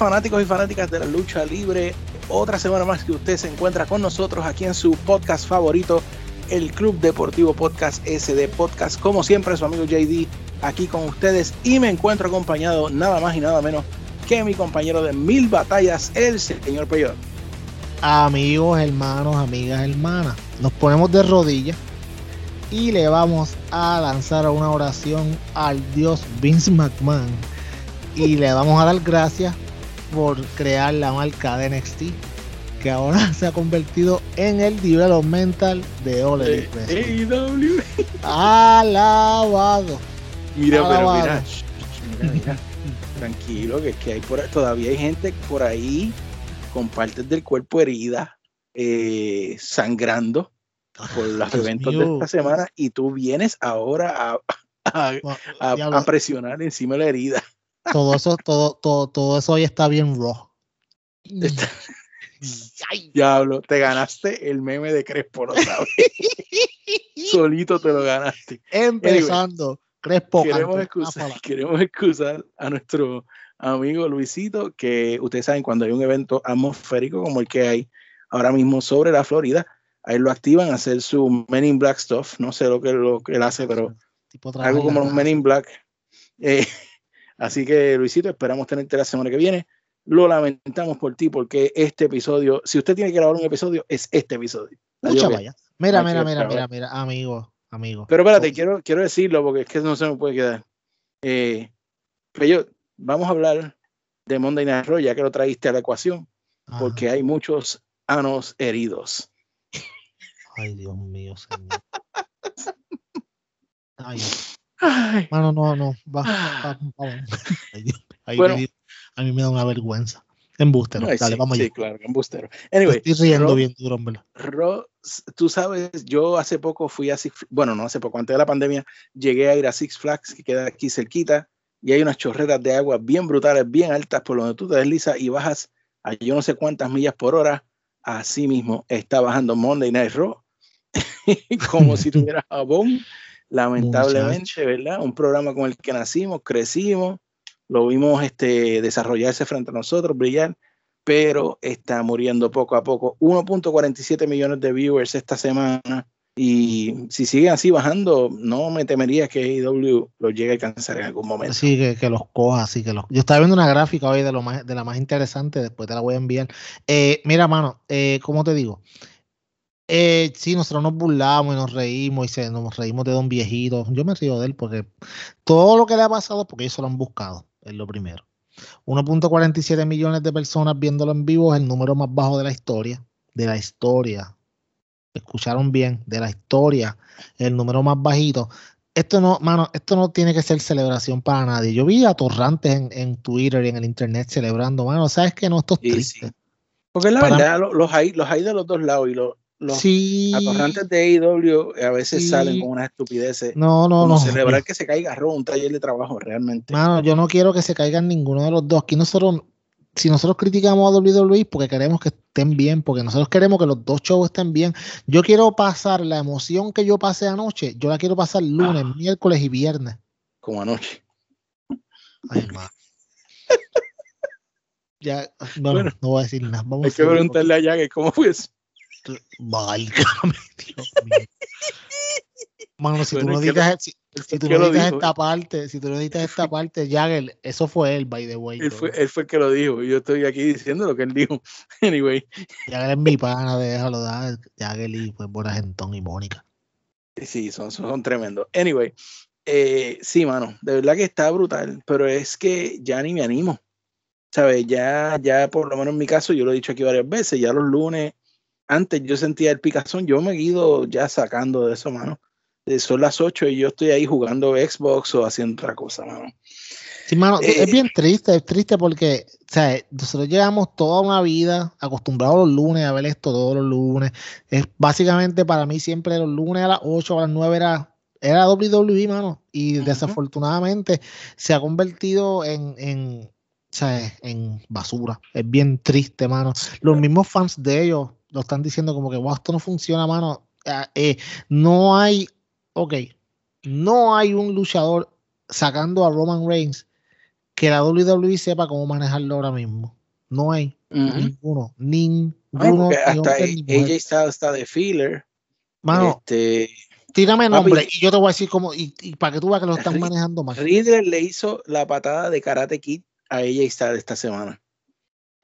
fanáticos y fanáticas de la lucha libre. Otra semana más que usted se encuentra con nosotros aquí en su podcast favorito, el Club Deportivo Podcast SD Podcast. Como siempre, su amigo JD aquí con ustedes y me encuentro acompañado nada más y nada menos que mi compañero de mil batallas, el señor Peyor. Amigos, hermanos, amigas, hermanas, nos ponemos de rodillas y le vamos a lanzar una oración al dios Vince McMahon y le vamos a dar gracias por crear la marca de NXT que ahora se ha convertido en el developmental de All AEW. Alabado. Mira, pero mira, mira, mira, tranquilo, que, que hay por, todavía hay gente por ahí con partes del cuerpo heridas, eh, sangrando por los Dios eventos de mío. esta semana y tú vienes ahora a, a- a presionar encima de la herida. Todo eso, todo, todo, todo eso hoy está bien raw. Está- Ay, Diablo, te ganaste el meme de Crespo, ¿no sabes? Solito te lo ganaste. Empezando, Crespo. Queremos excusar, queremos excusar a nuestro amigo Luisito, que ustedes saben, cuando hay un evento atmosférico como el que hay ahora mismo sobre la Florida, ahí lo activan a hacer su Men in Black stuff. No sé lo que, lo que él hace, pero Tipo algo como los Men in Black. Eh, así que, Luisito, esperamos tenerte la semana que viene. Lo lamentamos por ti, porque este episodio, si usted tiene que grabar un episodio, es este episodio. Mucha vaya. Mira, mira, mira, mira, mira, amigo, amigo. Pero espérate, quiero, quiero decirlo porque es que no se me puede quedar. Eh, pero yo, vamos a hablar de Monday Night Raw, ya que lo traíste a la ecuación, ajá. porque hay muchos anos heridos. Ay, Dios mío, señor. Ay, Ay, mano, no, no. Va, Ah. va. Ay, Dios, ay, Bueno. me a mí me da una vergüenza. Embustero. ay, Dale, sí, vamos sí, allá. claro, que embustero. Anyway, estoy riendo Raw- bien duro, hombre. Tú sabes, yo hace poco fui a Six bueno, no hace poco, antes de la pandemia, llegué a ir a Six Flags, que queda aquí cerquita, y hay unas chorreras de agua bien brutales, bien altas, por donde tú te deslizas y bajas a yo no sé cuántas millas por hora. Así mismo está bajando Monday Night Raw, como si tuviera jabón, lamentablemente, ¿verdad? Un programa con el que nacimos, crecimos, lo vimos este, desarrollarse frente a nosotros, brillar, pero está muriendo poco a poco. 1.47 millones de viewers esta semana. Y si sigue así bajando, no me temería que AEW lo llegue a alcanzar en algún momento. Sí, que, que los coja, así que los. Yo estaba viendo una gráfica hoy de lo más, de la más interesante, después te la voy a enviar. Eh, mira, mano, eh, ¿cómo te digo? Eh, sí, nosotros nos burlamos y nos reímos y se, nos reímos de don viejito. Yo me río de él porque todo lo que le ha pasado, porque ellos lo han buscado, es lo primero. 1.47 millones de personas viéndolo en vivo es el número más bajo de la historia. De la historia. Escucharon bien, de la historia, el número más bajito. Esto no, mano, esto no tiene que ser celebración para nadie. Yo vi a torrantes en, en Twitter y en el internet celebrando, mano. ¿Sabes qué? No, esto es Sí, triste. sí. Porque es la Para- verdad, lo- los hay, los hay de los dos lados y los, los sí. atorrantes de AEW a veces Sí. salen con unas estupideces. No, no, no. celebrar que se caiga Raw, un taller de trabajo realmente. Mano, yo no quiero que se caigan ninguno de los dos. Aquí nosotros, si nosotros criticamos a WWE porque queremos que estén bien, porque nosotros queremos que los dos shows estén bien. Yo quiero pasar la emoción que yo pasé anoche, yo la quiero pasar lunes, Ah. miércoles y viernes. Como anoche. Ay, hermano. Ya, bueno, Bueno, no voy a decir nada. Vamos Hay a que preguntarle a Jagger cómo fue eso. Válgame, Dios mío. Mano, si Bueno, tú no editas, si, si tú no editas esta parte, si tú no editas esta parte, Jagger, eso fue él, by the way. Él fue, él fue el que lo dijo. y Yo estoy aquí diciendo lo que él dijo. Anyway, Jagger es mi pana, déjalo dar. Jagger y pues por Argentón y Mónica. sí, son, son, son tremendos. Anyway, eh, sí, mano, de verdad que está brutal, pero es que ya ni me animo. ¿Sabes? Ya, ya por lo menos en mi caso, yo lo he dicho aquí varias veces, ya los lunes, antes yo sentía el picazón, yo me he ido ya sacando de eso, mano. Eh, Son las 8 y yo estoy ahí jugando Xbox o haciendo otra cosa, mano. Sí, mano, Eh, es bien triste, es triste porque, o sea, nosotros llevamos toda una vida acostumbrados los lunes a ver esto todos los lunes. Es básicamente para mí siempre los lunes a las 8 o a las 9 era, era WWE, mano. Y desafortunadamente se ha convertido en, en, o sea, en basura. Es bien triste, mano. Los mismos fans de ellos lo están diciendo como que, wow, esto no funciona, mano. Ah, eh, no hay, ok, no hay un luchador sacando a Roman Reigns que la WWE sepa cómo manejarlo ahora mismo. No hay ninguno, ninguno. hasta ella está, está de filler. Mano, este, tírame nombre y yo te voy a decir cómo, y, para que tú veas que lo están manejando más. Riddler le hizo la patada de Karate Kid a ella esta semana.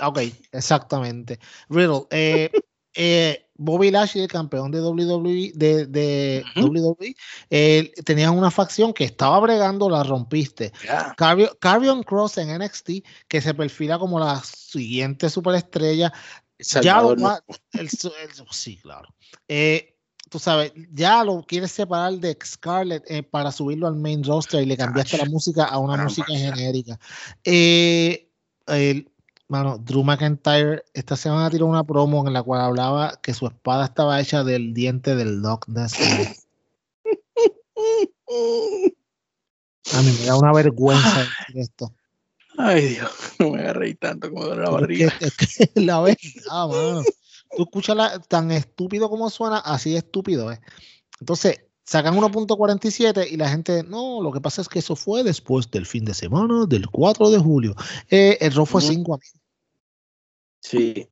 Ok, exactamente. Riddle, eh, eh, Bobby Lashley, el campeón de WWE, de, de WWE eh, tenía una facción que estaba bregando, la rompiste. Carrion Cross en NXT, que se perfila como la siguiente superestrella. Ya sí, claro. Eh, tú sabes, ya lo quieres separar de Scarlett eh, para subirlo al main roster y le cambiaste la música a una música genérica. el, Mano, Drew McIntyre esta semana tiró una promo en la cual hablaba que su espada estaba hecha del diente del Loch Ness. A mí me da una vergüenza decir esto. Ay, Dios, no me agarré tanto como de la barriga. Es que, la verdad, mano. Tú escuchas tan estúpido como suena, así de estúpido es. Entonces, sacan 1.47 y la gente, no, lo que pasa es que eso fue después del fin de semana del 4 de julio. Eh, el RAW fue 5 a mí. Sí.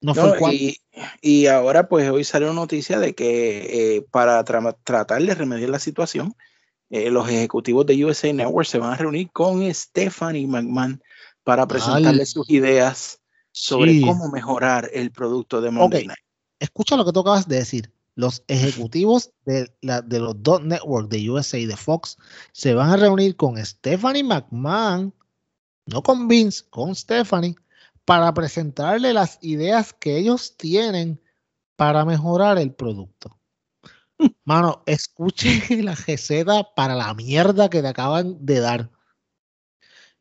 No, fue y, y, ahora pues hoy salió noticia de que eh, para tratar de remediar la situación, eh, los ejecutivos de USA Network se van a reunir con Stephanie McMahon para presentarle sus ideas sobre cómo mejorar el producto de Monday Night. Escucha lo que tú acabas de decir los ejecutivos de, la, de los dos networks de USA y de Fox se van a reunir con Stephanie McMahon, no con Vince, con Stephanie, para presentarle las ideas que ellos tienen para mejorar el producto. Mano, escuche la receta para la mierda que te acaban de dar.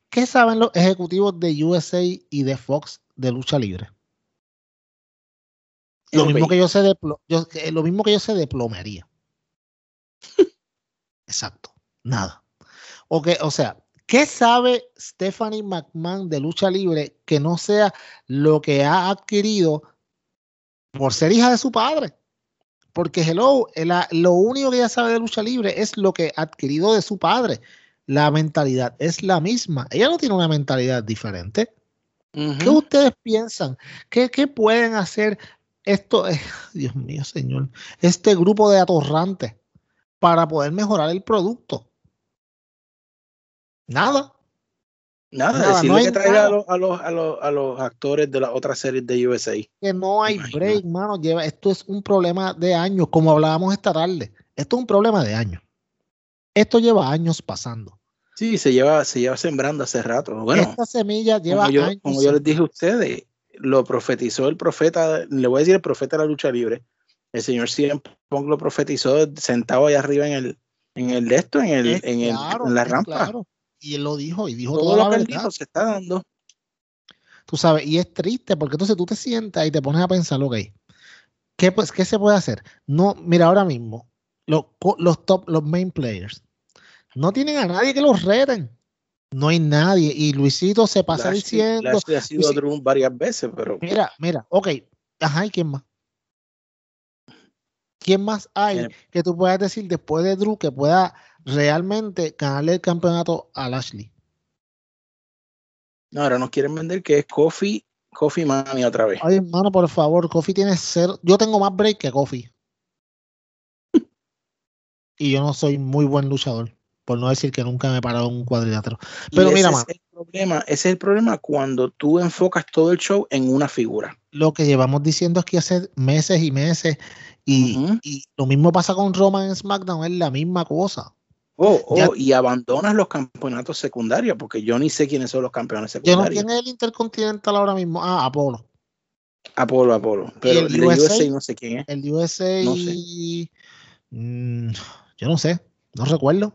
¿Qué saben los ejecutivos de USA y de Fox de lucha libre? Lo mismo, que yo sé de yo, lo mismo que yo sé de plomería. Exacto, nada. Okay, o sea, ¿qué sabe Stephanie McMahon de lucha libre que no sea lo que ha adquirido por ser hija de su padre? Porque hello, lo único que ella sabe de lucha libre es lo que ha adquirido de su padre. La mentalidad es la misma. Ella no tiene una mentalidad diferente. ¿Qué ustedes piensan? ¿Qué, ¿Qué, pueden hacer esto es, Dios mío, señor, este grupo de atorrantes para poder mejorar el producto. Nada. Nada, decirle que traiga a los, a, los, a, los, a los, actores de las otras series de USA. Que no hay break, mano. Lleva, esto es un problema de años, como hablábamos esta tarde. Esto es un problema de años. Esto lleva años pasando. Sí, se lleva, se lleva sembrando hace rato. Bueno, esta semilla lleva años. Como yo les dije a ustedes, lo profetizó el profeta, le voy a decir el profeta de la lucha libre. El señor CM Punk lo profetizó sentado ahí arriba en el, en el de esto, en, el, en, el, en la rampa. Y él lo dijo, y dijo todo lo que él dijo se está dando. Tú sabes, y es triste porque entonces tú te sientas y te pones a pensar, ok, ¿qué, pues, ¿qué se puede hacer? No, mira, ahora mismo, los, los top, los main players, no tienen a nadie que los reten. No hay nadie. Y Luisito se pasa diciendo. ha sido Drew varias veces, pero. Mira, mira, ok. Ajá, ¿y quién más? ¿Quién más hay que tú puedas decir después de Drew que pueda realmente ganarle el campeonato a Lashley? No, ahora nos quieren vender que es Kofi, Kofi Mami otra vez. Ay, hermano, por favor, Kofi tiene ser. Yo tengo más break que Kofi. y yo no soy muy buen luchador por no decir que nunca me he parado en un cuadrilátero. Pero mira, ese es el problema, ese es el problema cuando tú enfocas todo el show en una figura. Lo que llevamos diciendo es que hace meses y meses, y, lo mismo pasa con Roman en SmackDown, es la misma cosa. Oh, oh, y abandonas los campeonatos secundarios, porque yo ni sé quiénes son los campeones secundarios. ¿Quién es el Intercontinental ahora mismo? Ah, Apolo. Apolo, Apolo. Pero el, USA, no sé quién es. El USA. No mm, yo no sé, no recuerdo.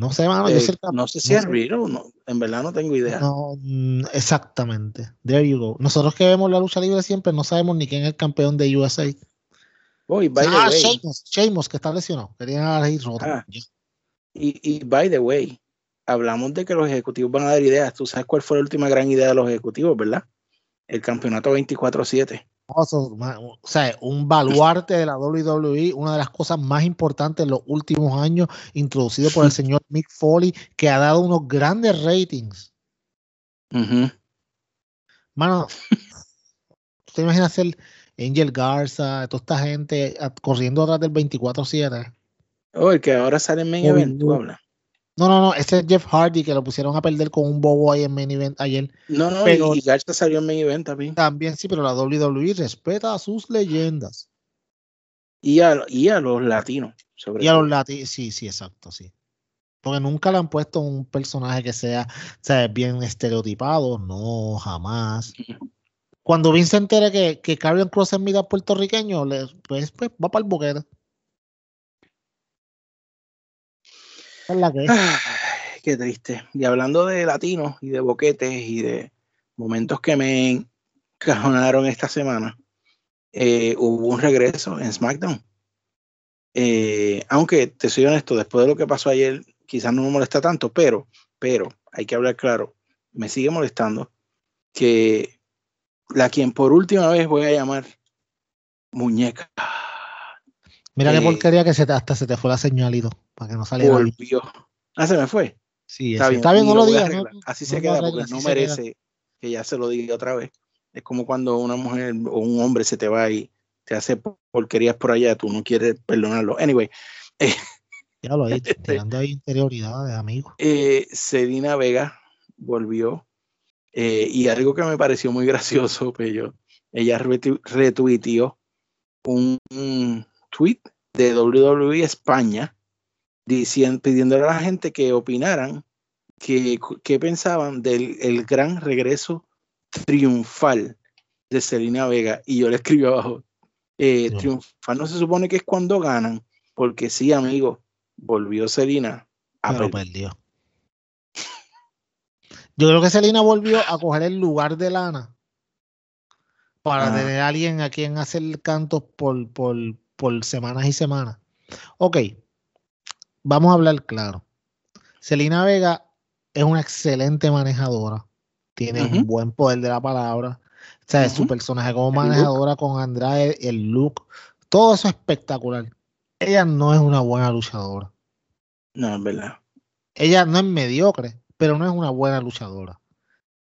No sé, mano, yo sé, no sé si es Riddle, no, en verdad no tengo idea. No, mm, exactamente. There you go. Nosotros que vemos la lucha libre siempre no sabemos ni quién es el campeón de USA. Oh, by ah, Sheamus, que está lesionado. Quería ir roto. Ah, y, y by the way, hablamos de que los ejecutivos van a dar ideas. Tú sabes cuál fue la última gran idea de los ejecutivos, ¿verdad? El campeonato 24-7. O sea, un baluarte de la WWE, una de las cosas más importantes en los últimos años, introducido por el señor Mick Foley, que ha dado unos grandes ratings. Mano, ¿usted imagina hacer Angel Garza, toda esta gente corriendo atrás del 24-7? Oh, el que ahora sale en main event, tú hablas. No, no, no, ese es Jeff Hardy que lo pusieron a perder con un bobo ahí en main event ayer. No, no, pero, y Garza salió en main event también. También sí, pero la WWE respeta a sus leyendas. Y a, y a los latinos, sobre Y a los latinos, sí, sí, exacto, sí. Porque nunca le han puesto un personaje que sea, sea bien estereotipado, no, jamás. Cuando Vince se entere que, que Carrion Cross es mitad puertorriqueño, le, pues, pues va para el boquete. Qué triste. Y hablando de latinos y de boquetes y de momentos que me encajonaron esta semana, eh, hubo un regreso en SmackDown. Eh, aunque te soy honesto, después de lo que pasó ayer, quizás no me molesta tanto, pero, pero, hay que hablar claro, me sigue molestando que la quien por última vez voy a llamar muñeca Mira qué eh, porquería que se hasta se te fue la señalito para que no saliera. Volvió. Ah, se me fue. Sí, está bien, está bien no lo digas. Así se queda porque no merece que ya se lo diga otra vez. Es como cuando una mujer o un hombre se te va y te hace porquerías por allá, tú no quieres perdonarlo. Anyway. ya lo he dicho, tirando ahí interioridades, amigo. Eh, Selina Vega volvió. Eh, y algo que me pareció muy gracioso, pues yo, ella retuiteó un, tweet de WWE España diciendo, pidiéndole a la gente que opinaran que, pensaban del el gran regreso triunfal de Selena Vega. Y yo le escribí abajo, eh, triunfal no se supone que es cuando ganan, porque sí, amigo, volvió Selena a Pero perdió. Yo creo que Selena volvió a coger el lugar de Lana para ah. tener a alguien a quien hacer cantos por, por, por semanas y semanas. Ok, vamos a hablar claro. Celina Vega es una excelente manejadora, tiene un buen poder de la palabra. O sea, su personaje como manejadora con Andrade, el look, todo eso es espectacular. Ella no es una buena luchadora. No, es verdad. Ella no es mediocre, pero no es una buena luchadora.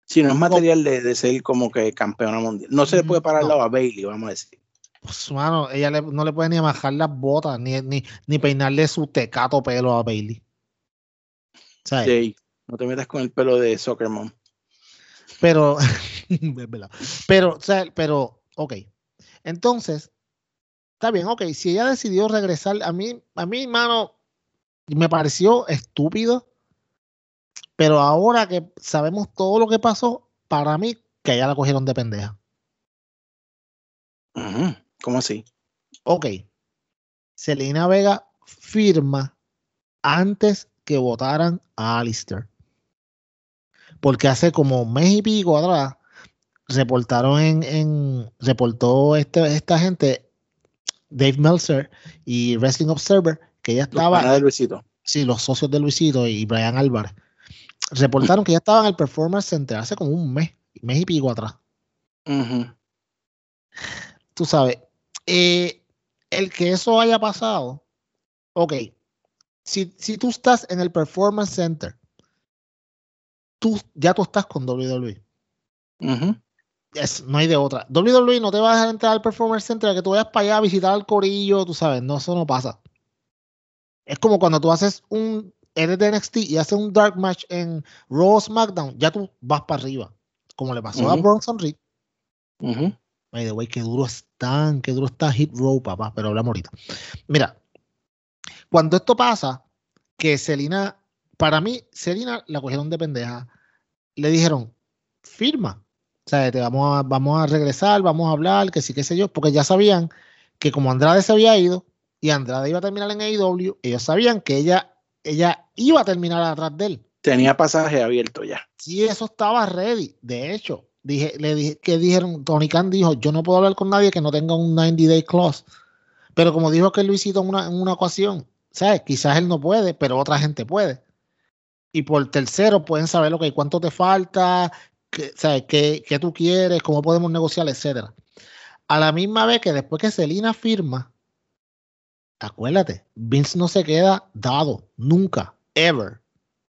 Si no es material de, ser como que campeona mundial. No se le puede parar la a Bailey, vamos a decir pues, mano, ella no le puede ni amajar las botas, ni, ni, peinarle su tecato pelo a Bailey. Sí, no te metas con el pelo de Soccer Mom. Pero, pero, sea, pero, ok. Entonces, está bien, ok. Si ella decidió regresar, a mí, a mí, mano, me pareció estúpido. Pero ahora que sabemos todo lo que pasó, para mí, que ella la cogieron de pendeja. ¿Cómo así? Ok. Selena Vega firma antes que votaran a Alistair. Porque hace como un mes y pico atrás reportaron en, en reportó este, esta gente, Dave Meltzer y Wrestling Observer, que ya estaba. de Luisito. Sí, los socios de Luisito y Brian Álvarez. Reportaron que ya estaban en el Performance Center hace como un mes, mes y pico atrás. Tú sabes, eh, el que eso haya pasado, ok, si, si tú estás en el Performance Center, tú ya tú estás con WWE. no hay de otra. WWE no te va a dejar entrar al Performance Center a que tú vayas para allá a visitar al corillo, tú sabes, no, eso no pasa. Es como cuando tú haces un eres de NXT y haces un dark match en Raw SmackDown, ya tú vas para arriba, como le pasó a Bronson Reed. By the way, qué duro están, qué duro está Hit Row, papá, pero hablamos ahorita. Mira, cuando esto pasa, que Selina, para mí, Selina la cogieron de pendeja, le dijeron, firma, o sea, te vamos a, vamos a regresar, vamos a hablar, que sí, qué sé yo, porque ya sabían que como Andrade se había ido y Andrade iba a terminar en AEW, ellos sabían que ella, ella iba a terminar atrás de él. Tenía pasaje abierto ya. Sí, eso estaba ready. De hecho, dije, le dije, que dijeron, Tony Khan dijo, yo no puedo hablar con nadie que no tenga un 90 day clause. Pero como dijo que Luisito en una, en una ocasión, ¿sabes? Quizás él no puede, pero otra gente puede. Y por tercero pueden saber lo que cuánto te falta, qué, ¿sabes? ¿Qué, qué tú quieres, cómo podemos negociar, etcétera. A la misma vez que después que Selina firma, acuérdate, Vince no se queda dado, nunca, ever.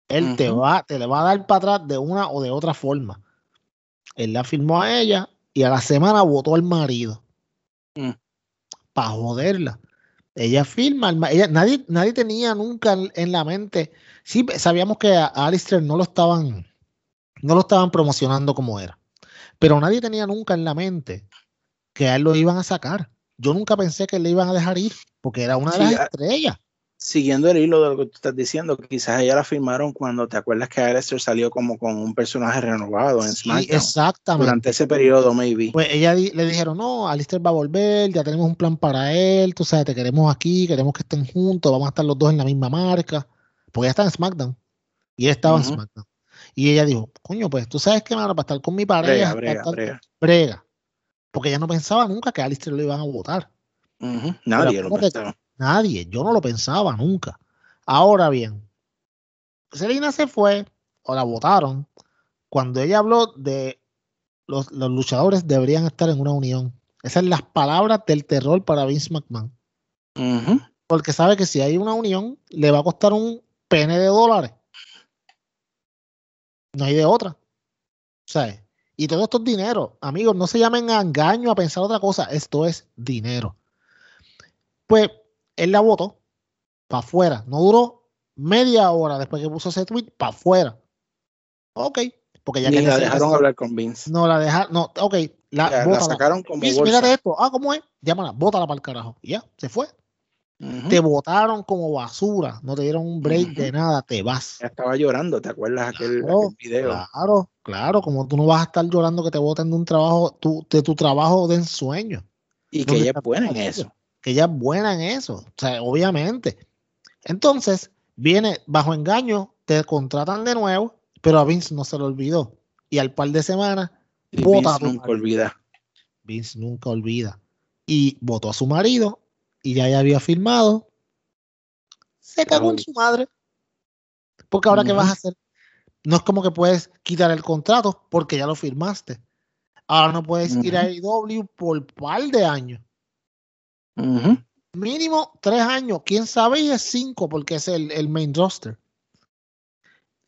Él te va, te le va a dar para atrás de una o de otra forma. Él la firmó a ella y a la semana votó al marido. Mm. Para joderla. Ella firma, ella, nadie, nadie tenía nunca en, la mente. Sí, sabíamos que a Alistair no lo estaban, no lo estaban promocionando como era. Pero nadie tenía nunca en la mente que a él lo iban a sacar. Yo nunca pensé que le iban a dejar ir, porque era una de las estrellas. Siguiendo el hilo de lo que tú estás diciendo, quizás ella la firmaron cuando te acuerdas que Alistair salió como con un personaje renovado en SmackDown. exactamente. Durante ese periodo, maybe. Pues ella le dijeron, no, Alistair va a volver, ya tenemos un plan para él, tú sabes, te queremos aquí, queremos que estén juntos, vamos a estar los dos en la misma marca. Porque ella está en SmackDown. Y él estaba en SmackDown. Y ella dijo, coño, pues tú sabes que, mano, para estar con mi pareja. Brega, brega, brega. Porque ella no pensaba nunca que Alistair lo iban a votar. Nadie lo pensaba. Nadie, yo no lo pensaba nunca. Ahora bien, Selina se fue o la votaron cuando ella habló de los, luchadores deberían estar en una unión. Esas son las palabras del terror para Vince McMahon. Porque sabe que si hay una unión, le va a costar un pene de dólares. No hay de otra. ¿Sabes? Y todo esto es dinero. Amigos, no se llamen a engaño a pensar otra cosa. Esto es dinero. Pues él la votó para afuera. No duró media hora después que puso ese tweet para afuera. Ok. Porque ya Ni la dejaron hablar con Vince. No la dejaron. No, ok. La, sacaron como Vince, mira esto. Ah, ¿cómo es? Llámala, bótala para el carajo. Y ya, se fue. Te votaron como basura, no te dieron un break de nada, te vas. Ya estaba llorando, ¿te acuerdas aquel, video? Claro, claro, como tú no vas a estar llorando que te voten de un trabajo, de tu trabajo de ensueño. Y que ella es buena en eso. Que ella es buena en eso, o sea, obviamente. Entonces, viene bajo engaño, te contratan de nuevo, pero a Vince no se lo olvidó. Y al par de semanas, Vince nunca olvida. Vince nunca olvida. Y votó a su marido y ya, había firmado, se cagó en su madre. Porque ahora, ¿qué vas a hacer? No es como que puedes quitar el contrato porque ya lo firmaste. Ahora no puedes ir a IW por par de años. Mínimo tres años. Quién sabe y es cinco porque es el, main roster.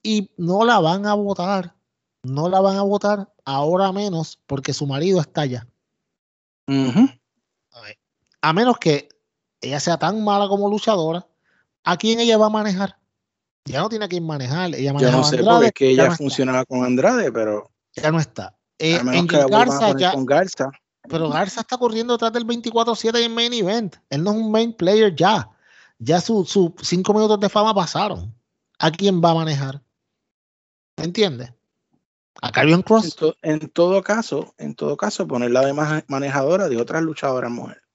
Y no la van a votar. No la van a votar ahora menos porque su marido está allá. a menos que ella sea tan mala como luchadora, ¿a quién ella va a manejar? Ya no tiene a quién manejar. Ella Yo no sé, porque es que ella funcionaba con Andrade, pero. Ya no está. Eh, en Garza, ya, con Garza. Pero Garza está corriendo detrás del 24-7 en main event. Él no es un main player ya. Ya sus cinco minutos de fama pasaron. ¿A quién va a manejar? ¿Me entiendes? A Carrion Cross. En, en, todo caso, en todo caso, ponerla de manejadora de otras luchadoras mujeres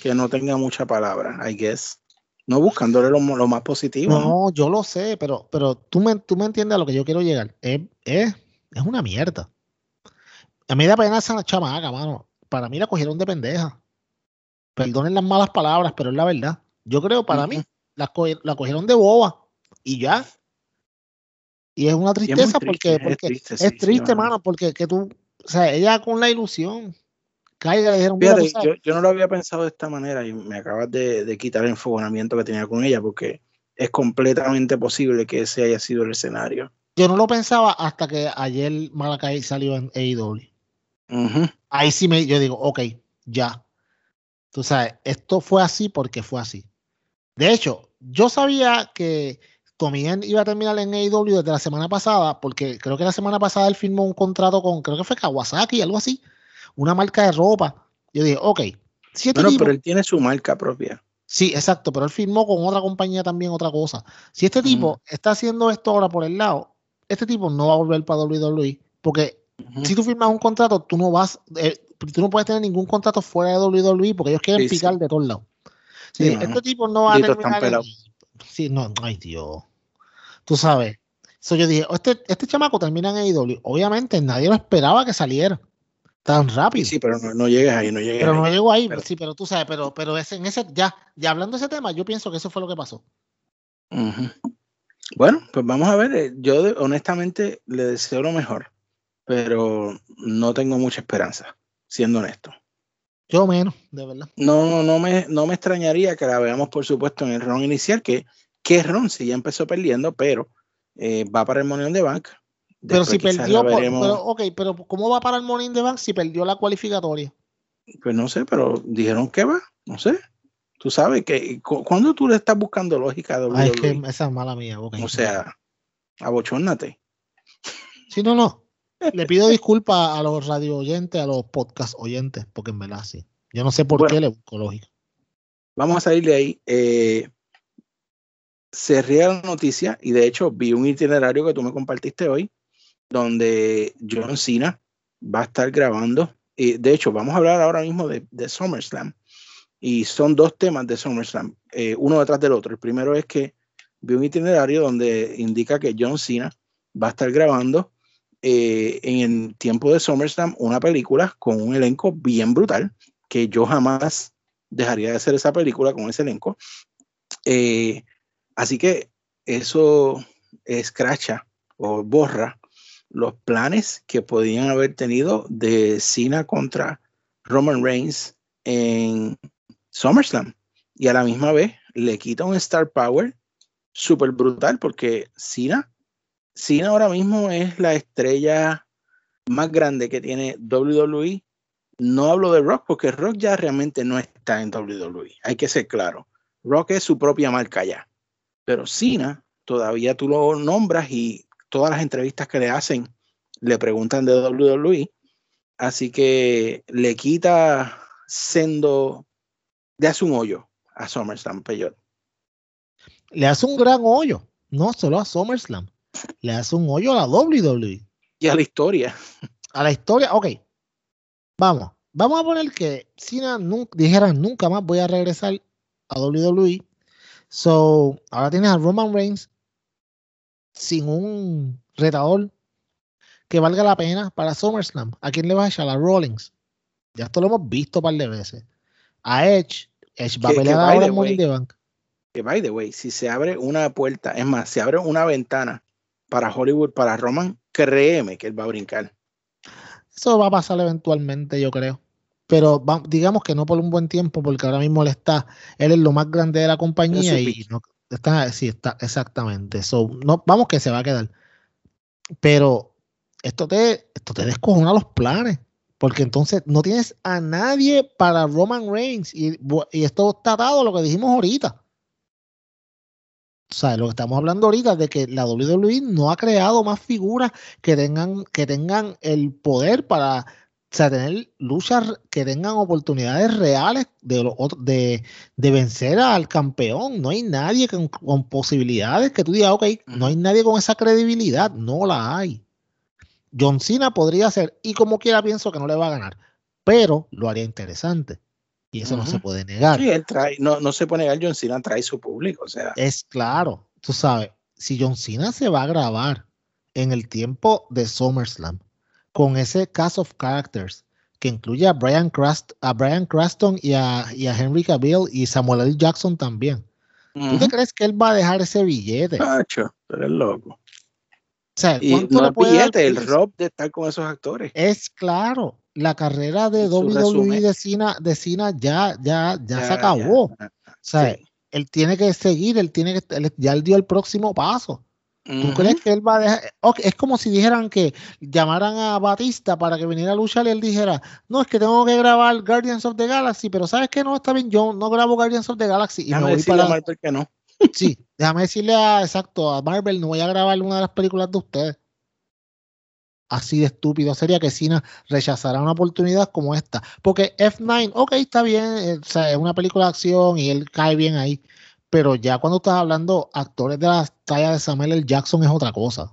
que no tenga mucha palabra, I guess. No buscándole lo, más positivo. No, yo lo sé, pero, pero tú, me, tú me entiendes a lo que yo quiero llegar. Es, es, es una mierda. A mí da pena esa chamaca, mano. Para mí la cogieron de pendeja. Perdonen las malas palabras, pero es la verdad. Yo creo, para mí, la, la, cogieron de boba y ya. Y es una tristeza porque, porque, es triste, es triste mano, porque que tú, o sea, ella con la ilusión yo, no lo había pensado de esta manera y me acabas de, quitar el enfogonamiento que tenía con ella porque es completamente posible que ese haya sido el escenario. Yo no lo pensaba hasta que ayer Malakai salió en AEW. Ahí sí me, yo digo, ok, ya. Tú sabes, esto fue así porque fue así. De hecho, yo sabía que Tomien iba a terminar en AEW desde la semana pasada, porque creo que la semana pasada él firmó un contrato con, creo que fue Kawasaki, algo así una marca de ropa. Yo dije, ok. Este pero él tiene su marca propia. Sí, exacto, pero él firmó con otra compañía también otra cosa. Si este tipo está haciendo esto ahora por el lado, este tipo no va a volver para WWE, porque si tú firmas un contrato, tú no vas, eh, tú no puedes tener ningún contrato fuera de WWE porque ellos quieren picar de todos lados. Sí, este tipo no va a terminar. Sí, no, ay Dios. Tú sabes. So yo dije, este, este chamaco termina en AEW. Obviamente nadie lo esperaba que saliera tan rápido. Sí, pero no, no llegues ahí, no llegues Pero no llego ahí, sí, pero tú sabes, pero, pero es en ese, ya, ya hablando de ese tema, yo pienso que eso fue lo que pasó. Bueno, pues vamos a ver, eh, yo honestamente le deseo lo mejor, pero no tengo mucha esperanza. siendo honesto. Yo menos, de verdad. No, no me, no me extrañaría que la veamos, por supuesto, en el ron inicial, que, que ron si ya empezó perdiendo, pero eh, va para el Money de Bank. Pero si perdió, pero, ok, pero ¿cómo va para el Money de Bank si perdió la cualificatoria? Pues no sé, pero dijeron que va, no sé. Tú sabes que cuando tú le estás buscando lógica a Ay, es que esa es mala mía. Okay. O sea, abochónate. Sí, no, no. Le pido disculpas a los radio oyentes, a los podcast oyentes, porque en verdad sí. Yo no sé por qué le busco lógica. Vamos a salir de ahí. Eh, se ría la noticia y de hecho vi un itinerario que tú me compartiste hoy donde John Cena va a estar grabando. De hecho, vamos a hablar ahora mismo de, de SummerSlam. Y son dos temas de SummerSlam, eh, uno detrás del otro. El primero es que vi un itinerario donde indica que John Cena va a estar grabando eh, en el tiempo de SummerSlam una película con un elenco bien brutal, que yo jamás dejaría de hacer esa película con ese elenco. Eh, así que eso escracha o borra los planes que podían haber tenido de Cena contra Roman Reigns en SummerSlam. Y a la misma vez le quita un Star Power súper brutal porque Cena, Cena ahora mismo es la estrella más grande que tiene WWE. No hablo de Rock porque Rock ya realmente no está en WWE. Hay que ser claro. Rock es su propia marca ya. Pero Cena todavía tú lo nombras y todas las entrevistas que le hacen le preguntan de WWE. Así que le quita sendo, le hace un hoyo a SummerSlam Peyot. Le hace un gran hoyo, no solo a SummerSlam, le hace un hoyo a la WWE. Y a la historia. A la historia, ok. Vamos, vamos a poner que Cena nunca, dijera nunca más voy a regresar a WWE. So, ahora tienes a Roman Reigns sin un retador que valga la pena para SummerSlam. ¿A quién le vas a echar? A Rollins. Ya esto lo hemos visto un par de veces. A Edge. Edge va a pelear ahora en Money Bank. Que by the way, si se abre una puerta, es más, se abre una ventana para Hollywood, para Roman, créeme que él va a brincar. Eso va a pasar eventualmente, yo creo. Pero digamos que no por un buen tiempo, porque ahora mismo él está, él es lo más grande de la compañía y no, está, sí, está, exactamente. no, vamos que se va a quedar. Pero esto te, esto te descojona los planes. Porque entonces no tienes a nadie para Roman Reigns. Y, esto está dado lo que dijimos ahorita. O sea, lo que estamos hablando ahorita de que la WWE no ha creado más figuras que tengan, que tengan el poder para tener luchas que tengan oportunidades reales de, de, de vencer al campeón. No hay nadie con, con, posibilidades que tú digas, ok, no hay nadie con esa credibilidad. No la hay. John Cena podría ser, y como quiera pienso que no le va a ganar, pero lo haría interesante. Y eso no se puede negar. Sí, trae, no, no se puede negar, John Cena trae su público. O sea. Es claro, tú sabes, si John Cena se va a grabar en el tiempo de SummerSlam con ese cast of characters que incluye a Brian, Crust, a Brian Craston y a, y a, Henry Cavill y Samuel L. Jackson también. ¿Tú te crees que él va a dejar ese billete? Pacho, pero es loco y no billete, el rob de estar con esos actores. Es claro, la carrera de WWE de Cena, de Cena ya, ya, ya, se acabó. o sea, él tiene que seguir, él tiene que, ya él dio el próximo paso. ¿Tú crees que él va a dejar? es como si dijeran que llamaran a Batista para que viniera a luchar y él dijera, no, es que tengo que grabar Guardians of the Galaxy, pero ¿sabes que No, está bien, yo no grabo Guardians of the Galaxy. Y me voy para... que no. Sí, déjame decirle a, exacto, a Marvel, no voy a grabar una de las películas de ustedes. Así de estúpido sería que Cena rechazara una oportunidad como esta. Porque F9, ok, está bien, eh, o sea, es una película de acción y él cae bien ahí. Pero ya cuando estás hablando actores de la talla de Samuel L. Jackson es otra cosa.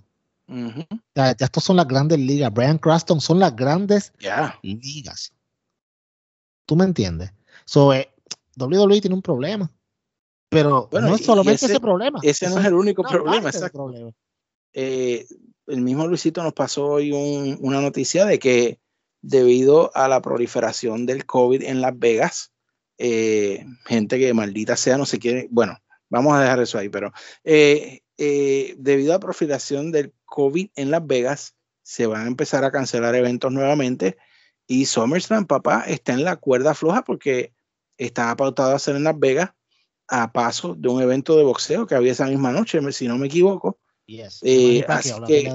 ya, estos son las grandes ligas. Brian Craston son las grandes ligas. ¿Tú me entiendes? So, eh, WWE tiene un problema. Pero no es solamente ese, problema. Ese no es el único problema, exacto. Eh, el mismo Luisito nos pasó hoy una noticia de que debido a la proliferación del COVID en Las Vegas, eh, gente que maldita sea no se quiere, bueno, vamos a dejar eso ahí, pero eh, debido a la proliferación del COVID en Las Vegas, se van a empezar a cancelar eventos nuevamente Y SummerSlam, papá, está en la cuerda floja porque estaba pautado a ser en Las Vegas a paso de un evento de boxeo que había esa misma noche, si no me equivoco. Eh, así que,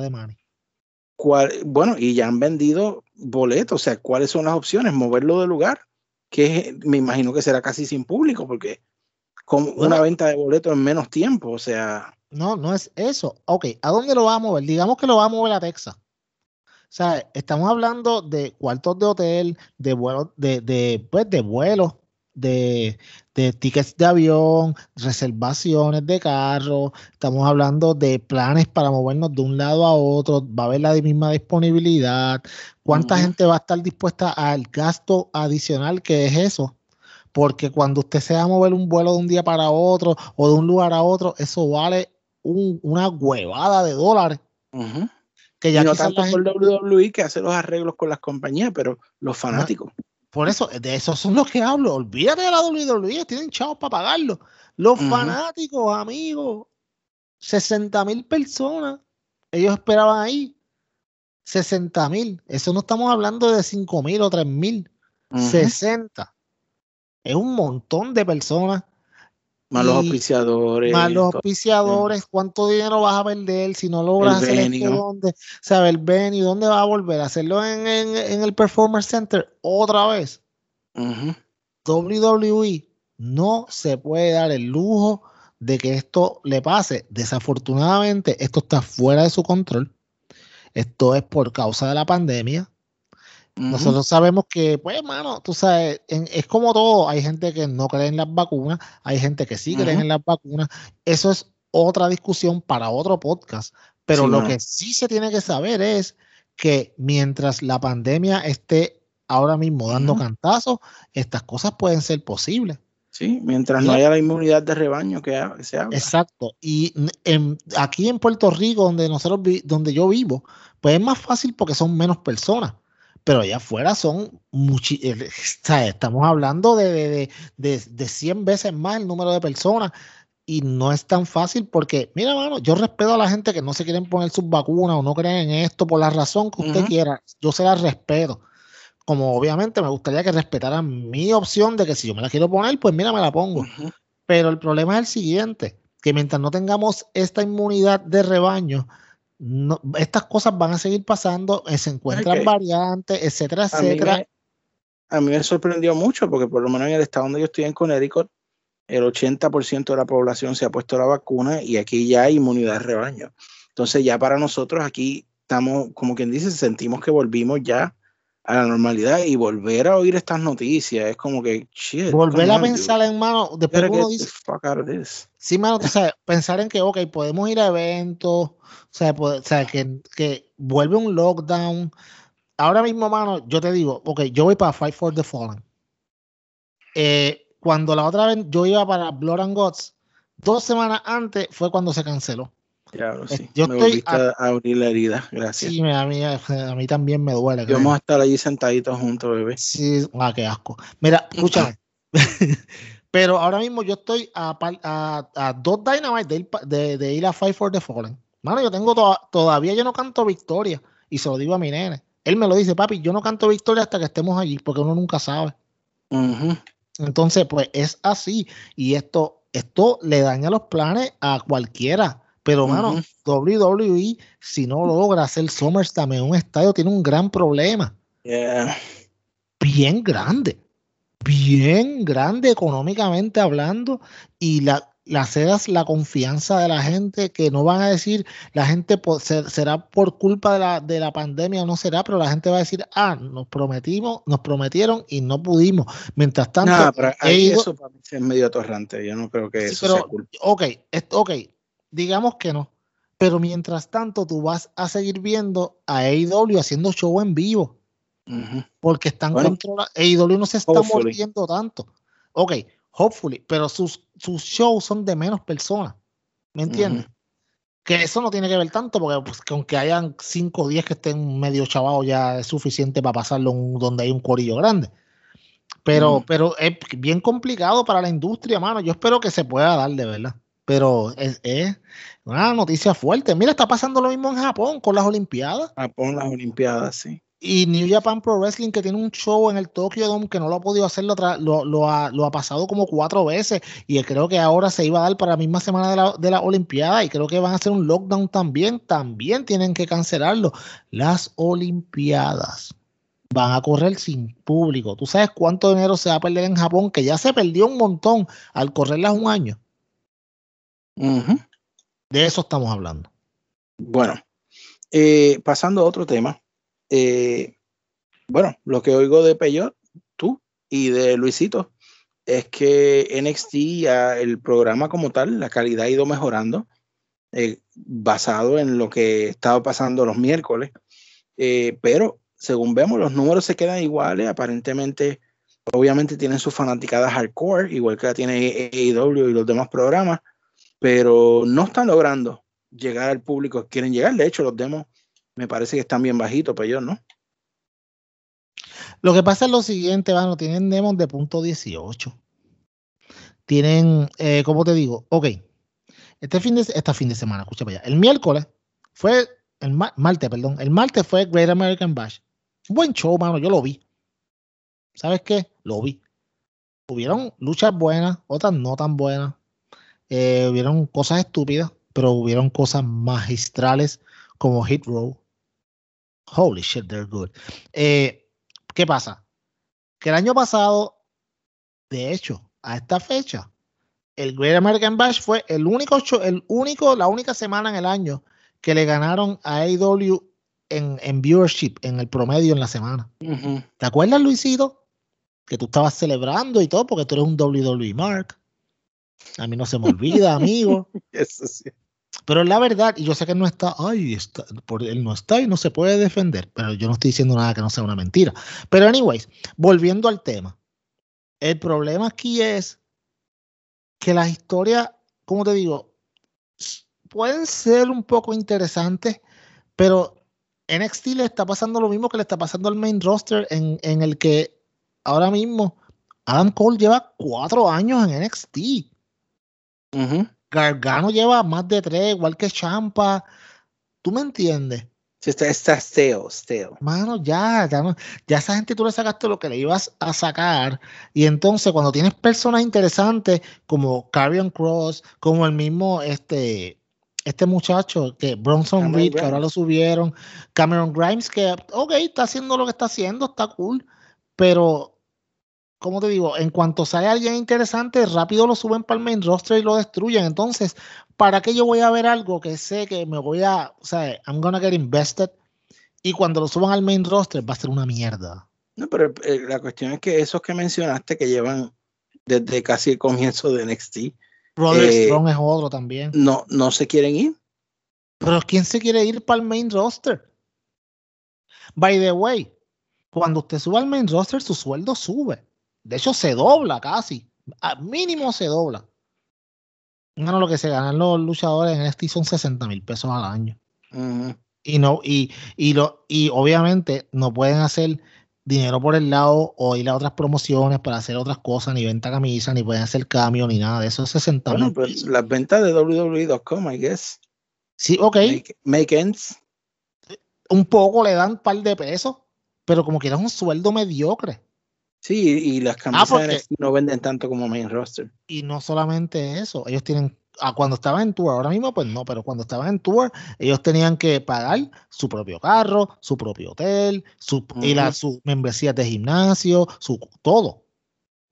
bueno, y ya han vendido boletos, o sea, ¿cuáles son las opciones? Moverlo de lugar, que me imagino que será casi sin público, porque con una venta de boletos en menos tiempo, o sea. No, no es eso. Ok, ¿a dónde lo va a mover? Digamos que lo va a mover a Texas. O sea, estamos hablando de cuartos de hotel, de vuelos, de, de, pues, de vuelos de, tickets de avión, reservaciones de carro, estamos hablando de planes para movernos de un lado a otro, va a haber la misma disponibilidad, cuánta gente va a estar dispuesta al gasto adicional que es eso. Porque cuando usted se va a mover un vuelo de un día para otro o de un lugar a otro, eso vale una huevada de dólares. Que ya no tanto por WWE que hace los arreglos con las compañías, pero los fanáticos. Por eso, de esos son los que hablo. Olvídate de la WWE, tienen chavos para pagarlo. Los fanáticos, amigos, 60 mil personas, ellos esperaban ahí. 60 mil. Eso no estamos hablando de 5 mil o 3 mil. 60. Es un montón de personas más los auspiciadores. Más los auspiciadores. ¿Cuánto dinero vas a perder si no logras hacer esto? ¿Dónde? Sea, el y ¿dónde va a volver? ¿A hacerlo en, el Performance Center otra vez? WWE no se puede dar el lujo de que esto le pase. Desafortunadamente, esto está fuera de su control. Esto es por causa de la pandemia. Nosotros sabemos que, pues, hermano, tú sabes, es como todo. Hay gente que no cree en las vacunas, hay gente que sí cree en las vacunas. Eso es otra discusión para otro podcast. Pero lo que sí se tiene que saber es que mientras la pandemia esté ahora mismo dando cantazos, estas cosas pueden ser posibles. Sí, mientras no haya la inmunidad de rebaño que, se habla. Exacto. Y aquí en Puerto Rico, donde nosotros donde yo vivo, pues es más fácil porque son menos personas pero allá afuera son muchísimos, eh, estamos hablando de, de, de, 100 veces más el número de personas y no es tan fácil porque, mira, mano, yo respeto a la gente que no se quieren poner sus vacunas o no creen en esto por la razón que usted quiera, yo se la respeto. Como obviamente me gustaría que respetaran mi opción de que si yo me la quiero poner, pues mira, me la pongo. Pero el problema es el siguiente, que mientras no tengamos esta inmunidad de rebaño, estas cosas van a seguir pasando, eh, se encuentran variantes, etcétera, etcétera. A mí, me, sorprendió mucho porque por lo menos en el estado donde yo estoy en Connecticut, el 80% de la población se ha puesto la vacuna y aquí ya hay inmunidad de rebaño. Entonces ya para nosotros aquí estamos, como quien dice, sentimos que volvimos ya a la normalidad y volver a oír estas noticias. Es como que volver a pensar en mano después uno dice sí mano o sea, pensar en que ok podemos ir a eventos o sea, o sea que, que, vuelve un lockdown. Ahora mismo mano yo te digo ok yo voy para Fight for the Fallen. Eh, cuando la otra vez yo iba para Blood and Gods dos semanas antes fue cuando se canceló Claro, sí. Yo me estoy a, abrir la herida, gracias. Sí, a mí, a mí también me duele. vamos a estar allí sentaditos juntos, bebé. Sí, ah, qué asco. Mira, escúchame. Pero ahora mismo yo estoy a, a, dos Dynamite de, de, ir a Fight for the Fallen. Mano, yo tengo todavía yo no canto victoria. Y se lo digo a mi nene. Él me lo dice, papi, yo no canto victoria hasta que estemos allí, porque uno nunca sabe. Entonces, pues es así. Y esto, esto le daña los planes a cualquiera. Pero, mano, WWE, si no logra hacer SummerSlam en un estadio, tiene un gran problema. Bien grande. Bien grande económicamente hablando. Y la, la cedas la confianza de la gente, que no van a decir, la gente será por culpa de la, de la pandemia o no será, pero la gente va a decir, ah, nos prometimos, nos prometieron y no pudimos. Mientras tanto, eso para mí es medio atorrante, yo no creo que eso sea culpa. Ok, ok, digamos que no. Pero mientras tanto, tú vas a seguir viendo a AEW haciendo show en vivo. Porque están controlando. AEW no se está moviendo tanto. Ok, hopefully, pero sus, sus shows son de menos personas. ¿Me entiendes? Que eso no tiene que ver tanto, porque pues, aunque hayan 5 o 10 que estén medio chavados, ya es suficiente para pasarlo donde hay un corillo grande. Pero, pero es bien complicado para la industria, mano. Yo espero que se pueda dar de verdad pero es, una noticia fuerte. Mira, está pasando lo mismo en Japón con las Olimpiadas. Japón, las Olimpiadas, sí. Y New Japan Pro Wrestling, que tiene un show en el Tokyo Dome que no lo ha podido hacer, lo, lo, ha, pasado como cuatro veces. Y creo que ahora se iba a dar para la misma semana de la, de la Olimpiada. Y creo que van a hacer un lockdown también. También tienen que cancelarlo. Las Olimpiadas van a correr sin público. ¿Tú sabes cuánto dinero se va a perder en Japón? Que ya se perdió un montón al correrlas un año. De eso estamos hablando. Bueno, eh, pasando a otro tema. Eh, bueno, lo que oigo de Peyot, tú y de Luisito, es que NXT, el programa como tal, la calidad ha ido mejorando, eh, basado en lo que estaba pasando los miércoles. pero según vemos, los números se quedan iguales. Aparentemente, obviamente tienen sus fanaticadas hardcore, igual que la tiene AEW y los demás programas, pero no están logrando llegar al público quieren llegar. De hecho, los demos me parece que están bien bajitos, pero yo no. Lo que pasa es lo siguiente, bueno, tienen demos de punto 18. Tienen, eh, ¿cómo te digo? Ok. Este fin de, este fin de semana, para allá. El miércoles fue, el martes, perdón. El martes fue Great American Bash. Buen show, mano, yo lo vi. ¿Sabes qué? Lo vi. Hubieron luchas buenas, otras no tan buenas. Eh, hubieron cosas estúpidas, pero hubieron cosas magistrales como Hit Row. Holy shit, they're good. Eh, ¿Qué pasa? Que el año pasado, de hecho, a esta fecha, el Great American Bash fue el único, el único, la única semana en el año que le ganaron a AEW en, viewership, en el promedio en la semana. ¿Te acuerdas, Luisito? Que tú estabas celebrando y todo porque tú eres un WWE Mark. A mí no se me olvida, amigo. Eso sí. Pero la verdad, y yo sé que no está, ay, está, por, él no está y no se puede defender, pero yo no estoy diciendo nada que no sea una mentira. Pero, anyways, volviendo al tema, el problema aquí es que las historias, como te digo, pueden ser un poco interesantes, pero NXT le está pasando lo mismo que le está pasando al main roster, en, en el que ahora mismo Adam Cole lleva cuatro años en NXT. Gargano lleva más de tres, igual que Champa. ¿Tú me entiendes? Está, está stale, stale. Mano, ya, ya, ya esa gente tú le sacaste lo que le ibas a sacar. Y entonces, cuando tienes personas interesantes como Carrion Cross, como el mismo este, este muchacho, que Bronson Reed, que ahora lo subieron, Cameron Grimes, que, ok, está haciendo lo que está haciendo, está cool, pero, como te digo, en cuanto sale alguien interesante, rápido lo suben para el main roster y lo destruyen. Entonces, ¿para qué yo voy a ver algo que sé que me voy a, o sea, I'm gonna get invested, y cuando lo suban al main roster va a ser una mierda? No, pero eh, la cuestión es que esos que mencionaste que llevan desde casi el comienzo de NXT, eh, Strong es otro también. No, no se quieren ir. Pero ¿quién se quiere ir para el main roster? By the way, cuando usted sube al main roster, su sueldo sube. De hecho, se dobla casi. Al mínimo se dobla. Bueno, lo que se ganan los luchadores en este son 60 mil pesos al año. Y no, y, y, lo, y obviamente no pueden hacer dinero por el lado o ir a otras promociones para hacer otras cosas, ni venta camisa, ni pueden hacer cambio, ni nada de eso. 60 bueno, pues las ventas de WWE.com, I guess. Sí, ok. Make, ends. Un poco le dan un par de pesos, pero como que era un sueldo mediocre. Sí, y las ah, camisas no venden tanto como main roster. Y no solamente eso, ellos tienen cuando estaba en tour, ahora mismo pues no, pero cuando estaban en tour, ellos tenían que pagar su propio carro, su propio hotel, su, y la, su membresía de gimnasio, su todo.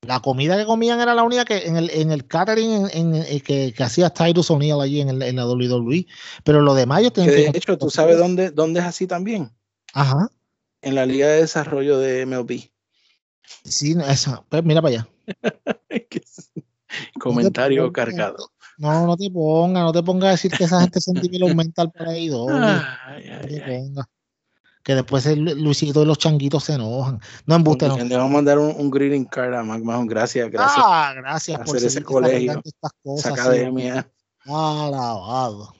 La comida que comían era la única que en el, en el catering en, eh, que, que, hacía Tyrus O'Neill allí en, el, en la WWE. Pero lo demás ellos tenían que. De hecho, ¿tú sabes dónde, dónde es así también? Ajá. En la Liga de Desarrollo de MLB. Sí, eso. Pues mira para allá. Comentario cargado. No, no te ponga, no te ponga a decir que esa gente se los mental por ahí Que después el Luisito y los changuitos se enojan. No embuste, no. Le vamos a mandar un, un, greeting card a Mac Gracias, gracias. Ah, gracias por hacer ese colegio. Estas cosas, esa academia. Alabado.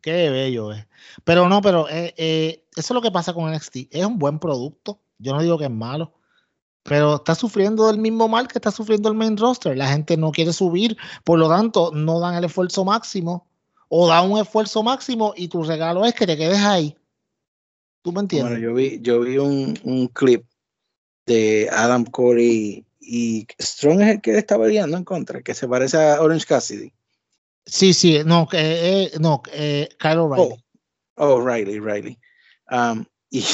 Qué bello es. Pero no, pero eh, eh, eso es lo que pasa con NXT. Es un buen producto. Yo no digo que es malo pero está sufriendo del mismo mal que está sufriendo el main roster. La gente no quiere subir, por lo tanto, no dan el esfuerzo máximo o dan un esfuerzo máximo y tu regalo es que te quedes ahí. ¿Tú me entiendes? Bueno, yo vi, yo vi un, un clip de Adam Corey y Strong es el que está peleando en contra, que se parece a Orange Cassidy. Sí, sí, no, eh, no, eh, Kyle O'Reilly. Oh, oh, Riley, Riley. Um, y,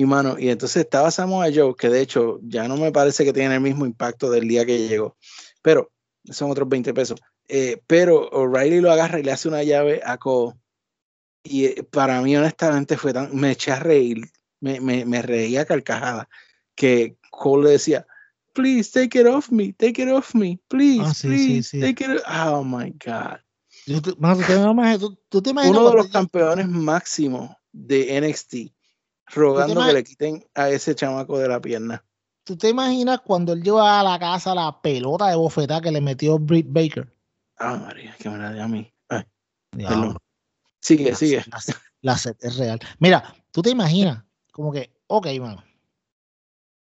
y mano, y entonces estaba Samoa Joe, que de hecho ya no me parece que tiene el mismo impacto del día que llegó, pero son otros 20 pesos. Eh, pero O'Reilly lo agarra y le hace una llave a Cole. Y eh, para mí, honestamente, fue tan. Me eché a reír, me, me, me reía carcajada, que Cole le decía, please take it off me, take it off me, please, Ah, sí, sí, please, sí. take it. Oh my God. Yo te- ¿tú tú- te Uno de los campeones máximos de NXT, rogando que le quiten a ese chamaco de la pierna. ¿Tú te imaginas cuando él lleva a la casa la pelota de bofetada que le metió Britt Baker? Ah, María, que me la dio a mí. Ay, perdón. Sigue, la- sigue. La, la es real. Mira, tú te imaginas, como que, ok, mano.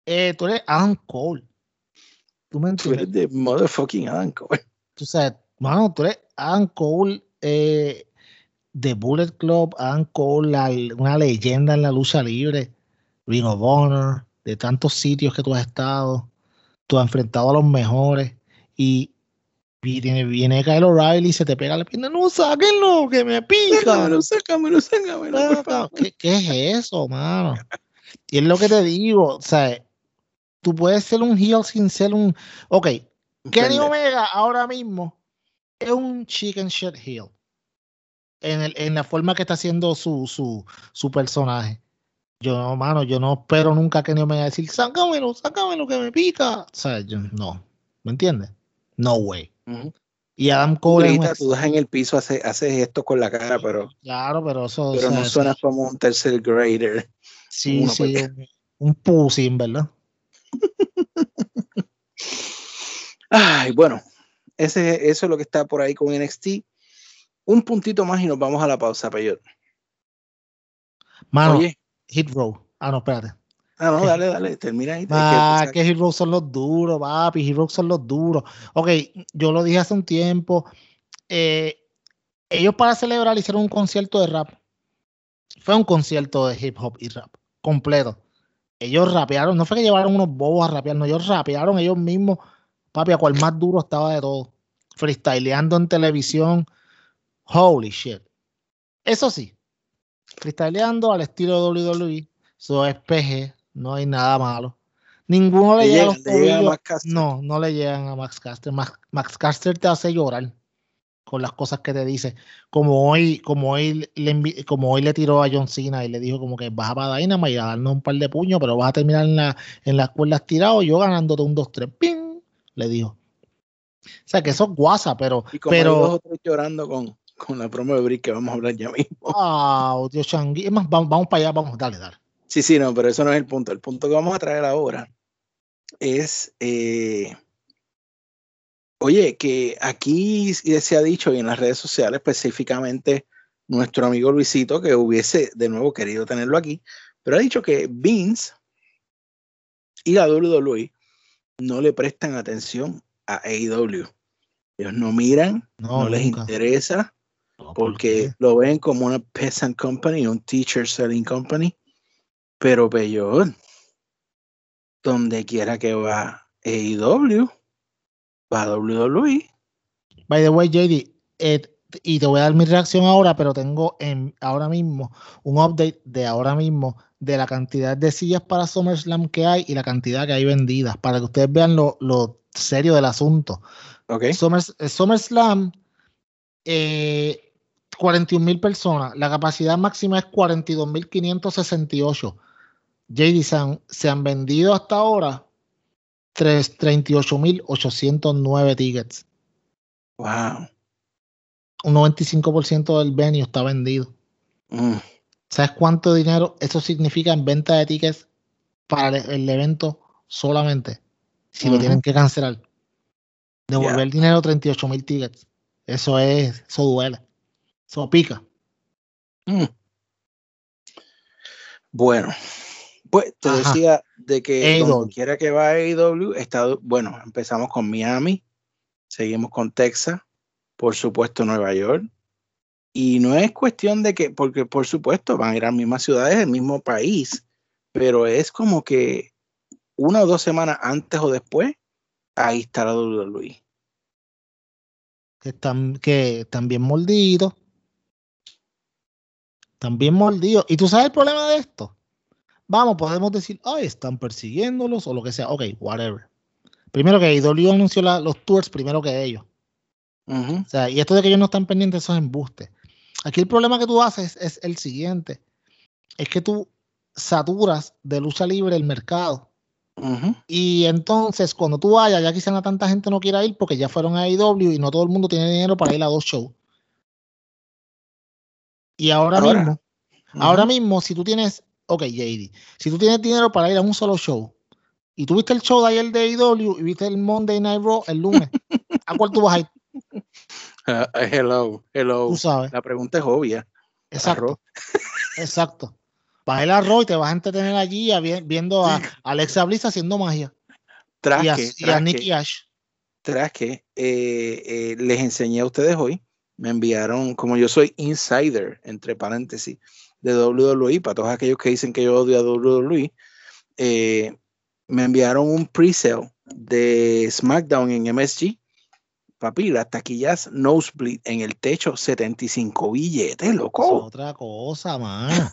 Eh, tú eres Adam Cole. Tú me Tú entiendes. eres de motherfucking Adam Cole. Tú sabes, mano, tú eres Adam Cole eh, de Bullet Club, Adam Cole, la- una leyenda en la lucha libre, Ring of Honor, de tantos sitios que tú has estado. Tú has enfrentado a los mejores y viene, viene Kyle O'Reilly y se te pega la pierna. No, sáquenlo, que me pica. Sácamelo, sácamelo, sácamelo, Saca, favor. ¿Qué, qué es eso, mano? Y es lo que te digo, o sea, tú puedes ser un heel sin ser un... Ok, Kenny. Omega ahora mismo es un chicken shit heel. En, el, en la forma que está haciendo su, su, su personaje. Yo no, mano, yo no espero nunca a Kenny Omega decir, sácamelo, sácamelo que me pica. O sea, yo no. ¿Me entiendes? No way. Y Adam Cole es un gritas, tú das en el piso, haces, haces esto con la cara, pero, Claro, pero eso. o pero sea, no suenas como un tercer grader. Sí, sí, pues. un, un pussy, ¿verdad? Ay, bueno, ese, eso es lo que está por ahí con NXT. Un puntito más y nos vamos a la pausa, Peyot. Mano, Oye, Hit Row. Ah, no, espérate. ah, no, dale, dale, termina ahí. Ah, que Hit Row son los duros, papi. Hit Row son los duros. Ok, yo lo dije hace un tiempo. eh, ellos para celebrar hicieron un concierto de rap. Fue un concierto de hip hop y rap completo. Ellos rapearon, no fue que llevaron unos bobos a rapear, no, ellos rapearon ellos mismos. Papi, a cual más duro estaba de todo. Freestyleando en televisión. Holy shit. Eso sí, freestyleando al estilo de WWE. Eso es PG, no hay nada malo. Ninguno le, Le llega a los tobillos. No, no le llegan a Max Caster. Max, Max Caster te hace llorar con las cosas que te dice. Como hoy, como hoy le como hoy le tiró a John Cena y le dijo como que vas a para Dynamite y a darnos un par de puños, pero vas a terminar en, la, en las cuerdas tirado, yo ganándote un 2-3. ¡Ping! Le dijo. O sea que eso es guasa, pero, y como hay dos pero o tres llorando con, con la promo de Brick que vamos a hablar ya mismo. Ah, Dios Changui. Es más, vamos, vamos para allá, vamos, dale, dale. Sí, sí, no, pero eso no es el punto. El punto que vamos a traer ahora es, eh, oye, que aquí se ha dicho y en las redes sociales específicamente nuestro amigo Luisito, que hubiese de nuevo querido tenerlo aquí, pero ha dicho que Vince y la WWE no le prestan atención a AEW. Ellos no miran, no, No, les interesa, No, ¿por porque lo ven como una peasant company, un teacher selling company, pero peor, donde quiera que va AEW, va WWE. By the way, JD, eh, y te voy a dar mi reacción ahora, pero tengo en, ahora mismo un update de ahora mismo de la cantidad de sillas para SummerSlam que hay y la cantidad que hay vendidas, para que ustedes vean lo, lo serio del asunto. ¿Ok? Summers- eh, SummerSlam, eh, 41 mil personas. La capacidad máxima es 42.568. JD, se han, se han vendido hasta ahora tres- 38.809 tickets. Wow. Un 95% del venue está vendido. Mm, ¿Sabes cuánto dinero eso significa en venta de tickets para el, el evento solamente? Si lo tienen que cancelar. Devolver el dinero 38 mil tickets. Eso es, eso duele. Eso pica. mm. Bueno, pues te Ajá. decía de que AEW. quiera que va AEW, está, bueno, empezamos con Miami, seguimos con Texas, por supuesto Nueva York, Y no es cuestión de que, porque por supuesto van a ir a las mismas ciudades, el mismo país, pero es como que una o dos semanas antes o después, ahí está la WWE. Que están, que están bien mordidos. Están bien mordidos. ¿Y tú sabes el problema de esto? Vamos, podemos decir, ay, están persiguiéndolos o lo que sea. Ok, whatever. Primero que IW anunció los tours primero que ellos. O sea, y esto de que ellos no están pendientes, eso es embuste. Aquí el problema que tú haces es el siguiente. Es que tú saturas de lucha libre el mercado. Y entonces, cuando tú vayas, ya quizá tanta gente no quiera ir porque ya fueron a IW y no todo el mundo tiene dinero para ir a dos shows. Y ahora, mismo, ahora mismo, si tú tienes, ok, JD, si tú tienes dinero para ir a un solo show y tú viste el show de ayer de IW y viste el Monday Night Raw el lunes, ¿a cuál tú vas a ir? Uh, hello, hello. Tú sabes. La pregunta es obvia. Exacto. Exacto. Vas a ir a Raw y te vas a entretener allí viendo a Alexa Bliss haciendo magia. Tras y a, que, y a Nicky Ash. Tras que eh, eh, les enseñé a ustedes hoy me enviaron, como yo soy insider, entre paréntesis, de WWE, para todos aquellos que dicen que yo odio a WWE, eh, me enviaron un pre-sale de SmackDown en MSG. Papi, las taquillas Nosebleed en el techo, 75 billetes, loco. otra cosa, man.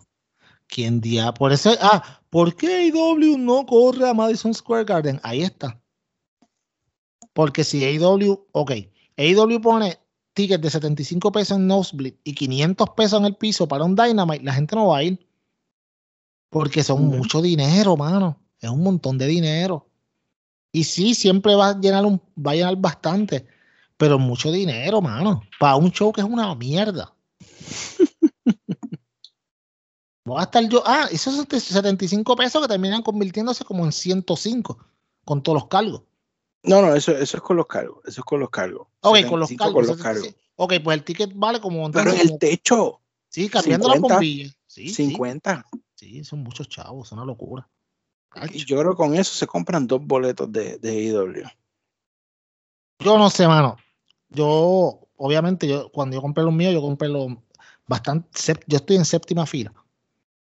¿Quién día? Por eso, ah, ¿por qué AEW no corre a Madison Square Garden? Ahí está. Porque si AEW, ok, AEW pone ticket de 75 pesos en Nosebleed y 500 pesos en el piso para un Dynamite, la gente no va a ir. Porque son mucho dinero, mano. Es un montón de dinero. Y sí, siempre va a llenar, un, va a llenar bastante, pero mucho dinero, mano. Para un show que es una mierda. Voy a estar yo. Ah, esos 75 pesos que terminan convirtiéndose como en 105 con todos los cargos. No, no, eso, eso es con los cargos. Eso es con los cargos. Ok, con los cargos. Ok, pues el ticket vale como. Pero en el techo. Sí, cambiando la bombilla. Sí, 50. Sí. son muchos chavos, es una locura. yo creo que con eso se compran dos boletos de, de IW. Yo no sé, mano. Yo, obviamente, yo cuando yo compré los míos, yo compré los bastante. Yo estoy en séptima fila.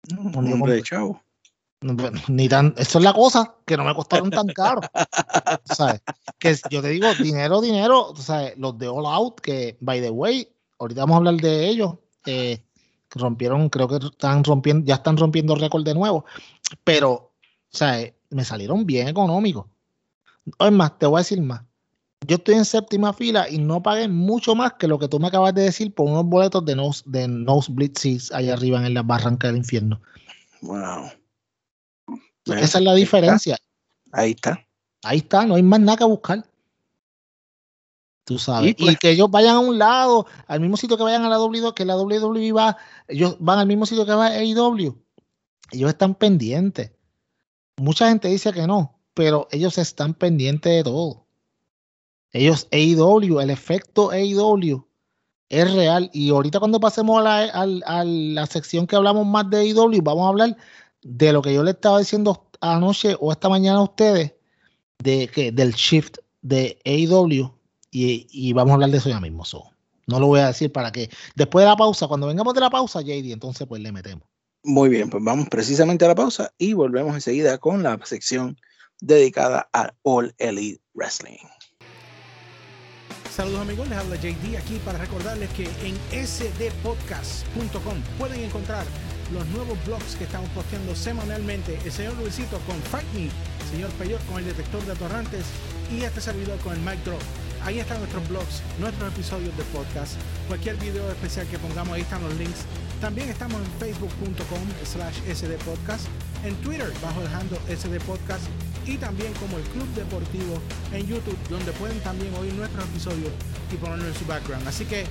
No, hombre de chavo ni tan, eso es la cosa, que no me costaron tan caro. ¿sabes? Que yo te digo, dinero, dinero, ¿sabes? los de All Out, que, by the way, ahorita vamos a hablar de ellos, rompieron, creo que están rompiendo, ya están rompiendo récord de nuevo, pero, ¿sabes? me salieron bien económicos. Es más, te voy a decir más. Yo estoy en séptima fila y no pagué mucho más que lo que tú me acabas de decir por unos boletos de Nose, de Nosebleed Seats allá arriba en la barranca del infierno. Wow. Esa es la diferencia. Ahí está. Ahí está, no hay más nada que buscar. Tú sabes. Y, pues que ellos vayan a un lado, al mismo sitio que vayan a la WWE, que la WWE va, ellos van al mismo sitio que va AEW. Ellos están pendientes. Mucha gente dice que no, pero ellos están pendientes de todo. Ellos, AEW, el efecto AEW es real. Y ahorita cuando pasemos a la, a la sección que hablamos más de AEW, vamos a hablar de lo que yo le estaba diciendo anoche o esta mañana a ustedes, de que del shift de AEW, y, vamos a hablar de eso ya mismo. no lo voy a decir para que después de la pausa, cuando vengamos de la pausa, JD, entonces pues le metemos. Muy bien, pues vamos precisamente a la pausa y volvemos enseguida con la sección dedicada a All Elite Wrestling. Saludos amigos, les habla JD aquí para recordarles que en sdpodcast.com pueden encontrar los nuevos blogs que estamos posteando semanalmente. El señor Luisito con Fight Me, el señor Peyor con el detector de atorrantes y este servidor con el mic drop. Ahí están nuestros blogs, nuestros episodios de podcast, cualquier video especial que pongamos, ahí están los links. También estamos en facebook.com slash sdpodcast, en Twitter bajo el handle sdpodcast y también como el Club Deportivo en YouTube, donde pueden también oír nuestros episodios y ponerlo en su background. Así que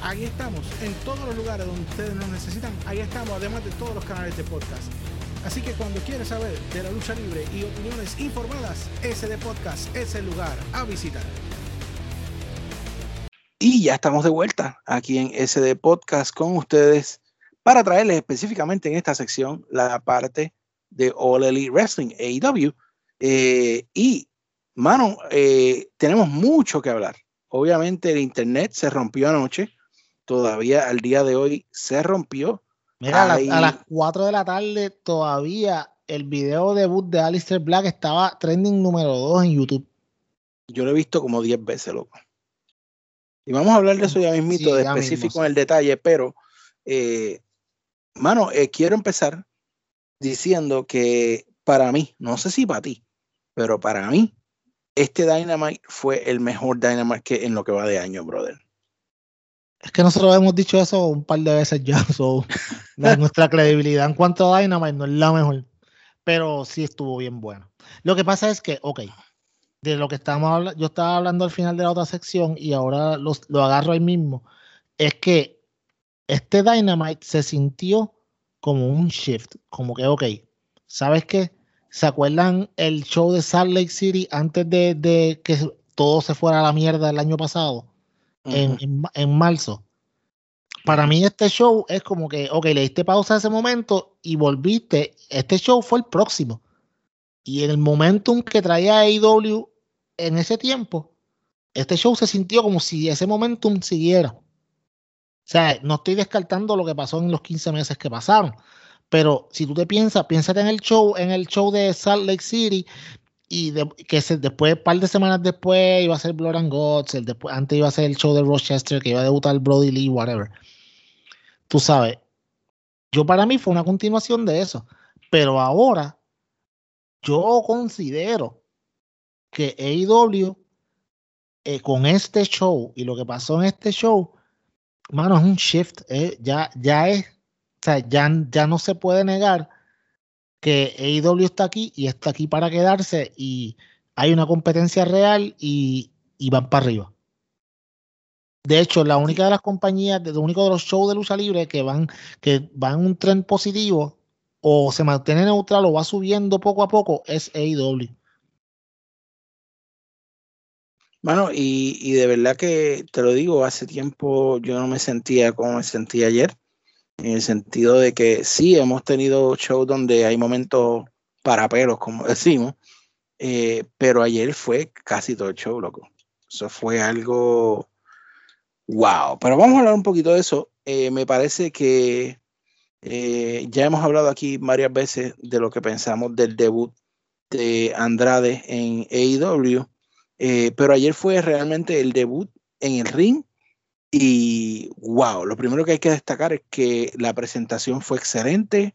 Ahí estamos, en todos los lugares donde ustedes nos necesitan, ahí estamos, además de todos los canales de podcast. Así que cuando quieres saber de la lucha libre y opiniones informadas, SD Podcast es el lugar a visitar. Y ya estamos de vuelta aquí en SD Podcast con ustedes para traerles específicamente en esta sección la parte de All Elite Wrestling, AEW. Eh, y, mano, eh, tenemos mucho que hablar. Obviamente el Internet se rompió anoche todavía al día de hoy se rompió. Mira, a, las 4 de la tarde todavía el video debut de Alistair Black estaba trending número 2 en YouTube. Yo lo he visto como 10 veces, loco. Y vamos a hablar de eso ya mismito, de específico en el detalle, pero, eh, mano, eh, quiero empezar diciendo que para mí, no sé si para ti, pero para mí, este Dynamite fue el mejor Dynamite que en lo que va de año, brother. Es que nosotros hemos dicho eso un par de veces ya. nuestra credibilidad en cuanto a Dynamite no es la mejor, pero sí estuvo bien bueno. Lo que pasa es que, ok, de lo que estábamos hablando, yo estaba hablando al final de la otra sección y ahora lo agarro ahí mismo, es que este Dynamite se sintió como un shift, como que, ok, ¿sabes qué? ¿Se acuerdan el show de Salt Lake City antes de, que todo se fuera a la mierda el año pasado? En, marzo. Para mí este show es como que, ok, le diste pausa a ese momento y volviste. Este show fue el próximo. Y en el momentum que traía AEW en ese tiempo, este show se sintió como si ese momentum siguiera. O sea, no estoy descartando lo que pasó en los 15 meses que pasaron, pero si tú te piensas, piénsate en el show, en el show de Salt Lake City, y que se, después, un par de semanas después, iba a ser Blood and Gods, el después, antes iba a ser el show de Rochester, que iba a debutar Brody Lee, whatever. Tú sabes, yo para mí fue una continuación de eso, pero ahora yo considero que AEW eh, con este show y lo que pasó en este show, mano, es un shift, eh, ya, ya es, o sea, ya, ya no se puede negar que AEW está aquí y está aquí para quedarse y hay una competencia real y, van para arriba. De hecho, la única de las compañías, el único de los shows de lucha libre que van, que van un tren positivo o se mantiene neutral o va subiendo poco a poco es AEW. Bueno, y, y de verdad que te lo digo, hace tiempo yo no me sentía como me sentía ayer en el sentido de que sí hemos tenido shows donde hay momentos para pelos, como decimos, eh, pero ayer fue casi todo el show, loco. Eso fue algo wow. Pero vamos a hablar un poquito de eso. Eh, me parece que eh, ya hemos hablado aquí varias veces de lo que pensamos del debut de Andrade en AEW, pero ayer fue realmente el debut en el ring y wow, lo primero que hay que destacar es que la presentación fue excelente.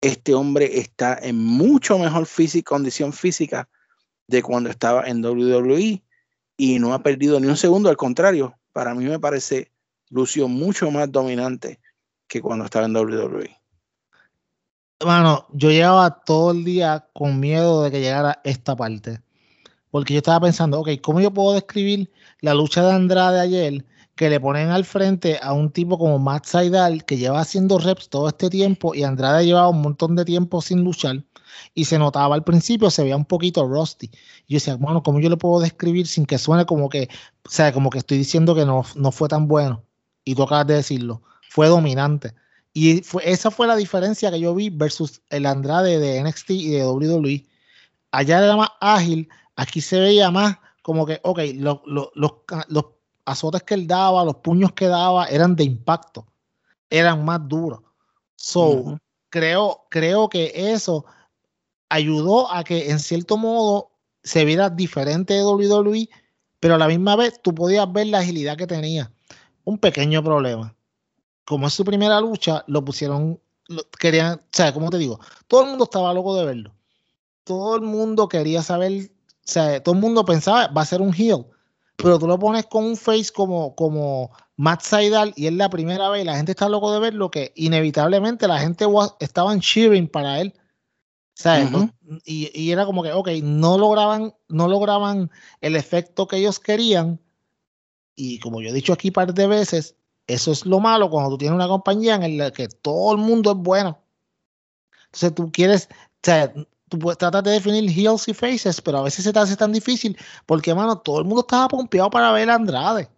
Este hombre está en mucho mejor condición física de cuando estaba en WWE y no ha perdido ni un segundo. Al contrario, para mí me parece Lucio mucho más dominante que cuando estaba en WWE. Bueno, yo llevaba todo el día con miedo de que llegara esta parte. Porque yo estaba pensando, ok, ¿cómo yo puedo describir la lucha de Andrade ayer que le ponen al frente a un tipo como Matt Seidel que lleva haciendo reps todo este tiempo y Andrade llevaba un montón de tiempo sin luchar y se notaba al principio, se veía un poquito rusty. Y yo decía, bueno, ¿cómo yo le puedo describir sin que suene como que, o sea, como que estoy diciendo que no, no fue tan bueno? Y tú acabas de decirlo, fue dominante. Y fue, esa fue la diferencia que yo vi versus el Andrade de NXT y de WWE. Allá era más ágil, aquí se veía más como que, ok, los, los azotes que él daba, los puños que daba eran de impacto, eran más duros. So, creo, creo que eso ayudó a que en cierto modo se viera diferente de WWE, pero a la misma vez tú podías ver la agilidad que tenía. Un pequeño problema. Como es su primera lucha, lo pusieron, querían, o sea, como te digo, todo el mundo estaba loco de verlo. Todo el mundo quería saber, o sea, todo el mundo pensaba, va a ser un heel pero tú lo pones con un face como, como Matt Seidel y es la primera vez, la gente está loco de verlo, que inevitablemente la gente estaban cheering para él. ¿sabes? y, y, era como que, ok, no lograban, no lograban el efecto que ellos querían. Y como yo he dicho aquí un par de veces, eso es lo malo cuando tú tienes una compañía en la que todo el mundo es bueno. Entonces tú quieres, o sea, tú tratas de definir heels y faces, pero a veces se te hace tan difícil porque, mano, todo el mundo estaba pompeado para ver a Andrade.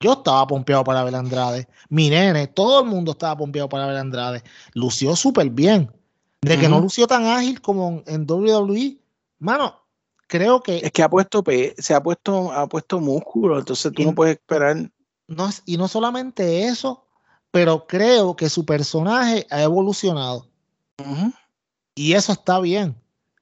Yo estaba pompeado para ver a Andrade. Mi nene, todo el mundo estaba pompeado para ver a Andrade. Lució súper bien. De que no lució tan ágil como en WWE, mano, creo que. Es que ha puesto, se ha puesto, ha puesto músculo, entonces tú no puedes esperar. no y no solamente eso, pero creo que su personaje ha evolucionado. Y eso está bien.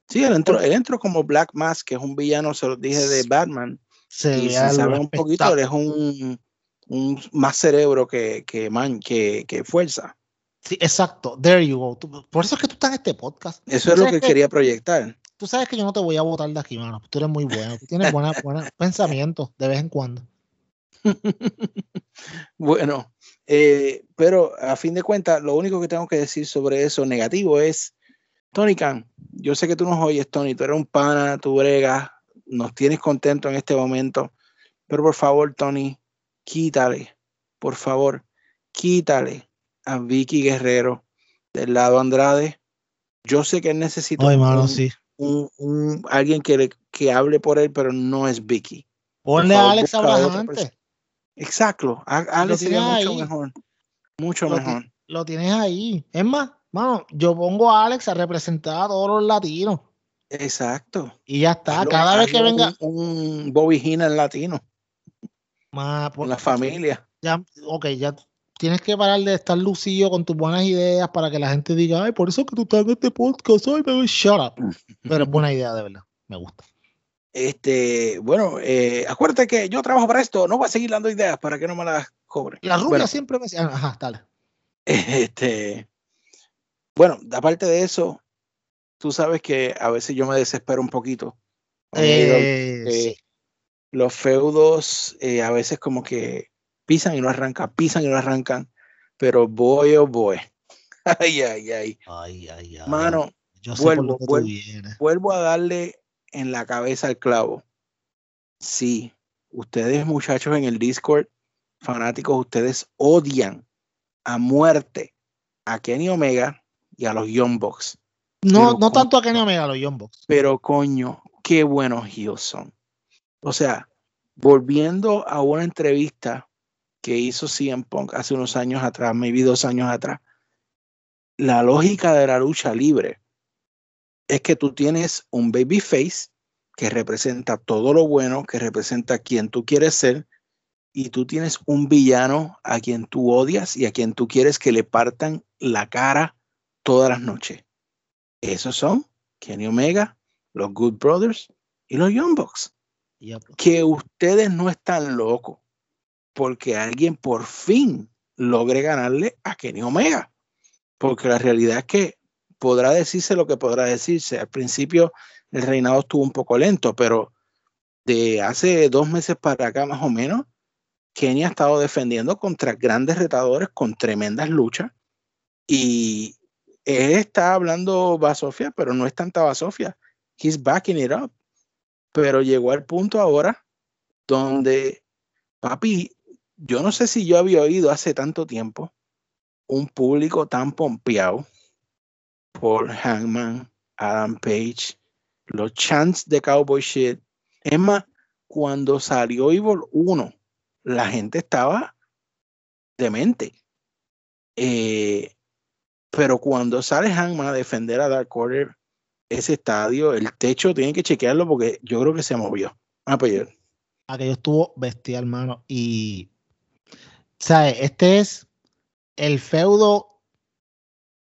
Sí, él entró, él entró como Black Mask, que es un villano, se lo dije, de Batman. Se y si sabe un poquito, él es un, un, más cerebro que, que, man, que, que fuerza. Sí, exacto. There you go. por eso es que tú estás en este podcast. Eso es lo que, quería proyectar. Tú sabes que yo no te voy a votar de aquí, mano. Tú eres muy bueno. Tú tienes buenos pensamientos de vez en cuando. bueno, eh, pero a fin de cuentas, lo único que tengo que decir sobre eso negativo es, Tony Khan, yo sé que tú nos oyes, Tony, tú eres un pana, tú bregas, nos tienes contento en este momento, pero por favor, Tony, quítale, por favor, quítale a Vicky Guerrero del lado Andrade. Yo sé que él necesita un, alguien que, que hable por él, pero no es Vicky. Ponle a Alex Abraham Exacto. Alex sería mucho mejor. Mucho mejor. lo tienes ahí. Es más, mano, yo pongo a Alex a representar a todos los latinos. Exacto. Y ya está. Cada vez que venga. Un, Bobby Hina latino. Más, por, la familia. Ya, ok, ya tienes que parar de estar lucido con tus buenas ideas para que la gente diga, ay, por eso que tú estás en este podcast, ay, pero shut up. Pero es buena idea, de verdad. Me gusta. Este, bueno, eh, acuérdate que yo trabajo para esto, no voy a seguir dando ideas para que no me las cobre. La rubia siempre me decía, ajá, dale. Este, bueno, aparte de eso, tú sabes que a veces yo me desespero un poquito. Eh, eh, los feudos a veces como que pisan y no arrancan, pisan y no arrancan, pero voy o voy. ay, ay, ay. Ay, ay, ay. Mano, vuelvo, vuelvo a darle en la cabeza el clavo. Sí, ustedes muchachos en el Discord, fanáticos, ustedes odian a muerte a Kenny Omega y a los Young Bucks. No, no tanto a Kenny Omega, a los Young Bucks. Pero coño, qué buenos ellos son. O sea, volviendo a una entrevista que hizo CM Punk hace unos años atrás, maybe dos años atrás, la lógica de la lucha libre es que tú tienes un baby face que representa todo lo bueno, que representa quien tú quieres ser, y tú tienes un villano a quien tú odias y a quien tú quieres que le partan la cara todas las noches. Esos son Kenny Omega, los Good Brothers y los Young Bucks. Que ustedes no están locos porque alguien por fin logre ganarle a Kenny Omega. Porque la realidad es que podrá decirse lo que podrá decirse. Al principio el reinado estuvo un poco lento, pero de hace dos meses para acá más o menos, Kenny ha estado defendiendo contra grandes retadores con tremendas luchas y él está hablando basofia, pero no es tanta basofia. He's backing it up. Pero llegó al punto ahora donde, papi, yo no sé si yo había oído hace tanto tiempo un público tan pompeado por Hangman, Adam Page, los chants de Cowboy Shit. Es más, cuando salió Evil 1, la gente estaba demente. Eh, pero cuando sale Hangman a defender a Dark Order, ese estadio, el techo, tienen que chequearlo porque yo creo que se movió. Ah, pues Aquello estuvo bestial, hermano. Y, ¿sabes? Este es el feudo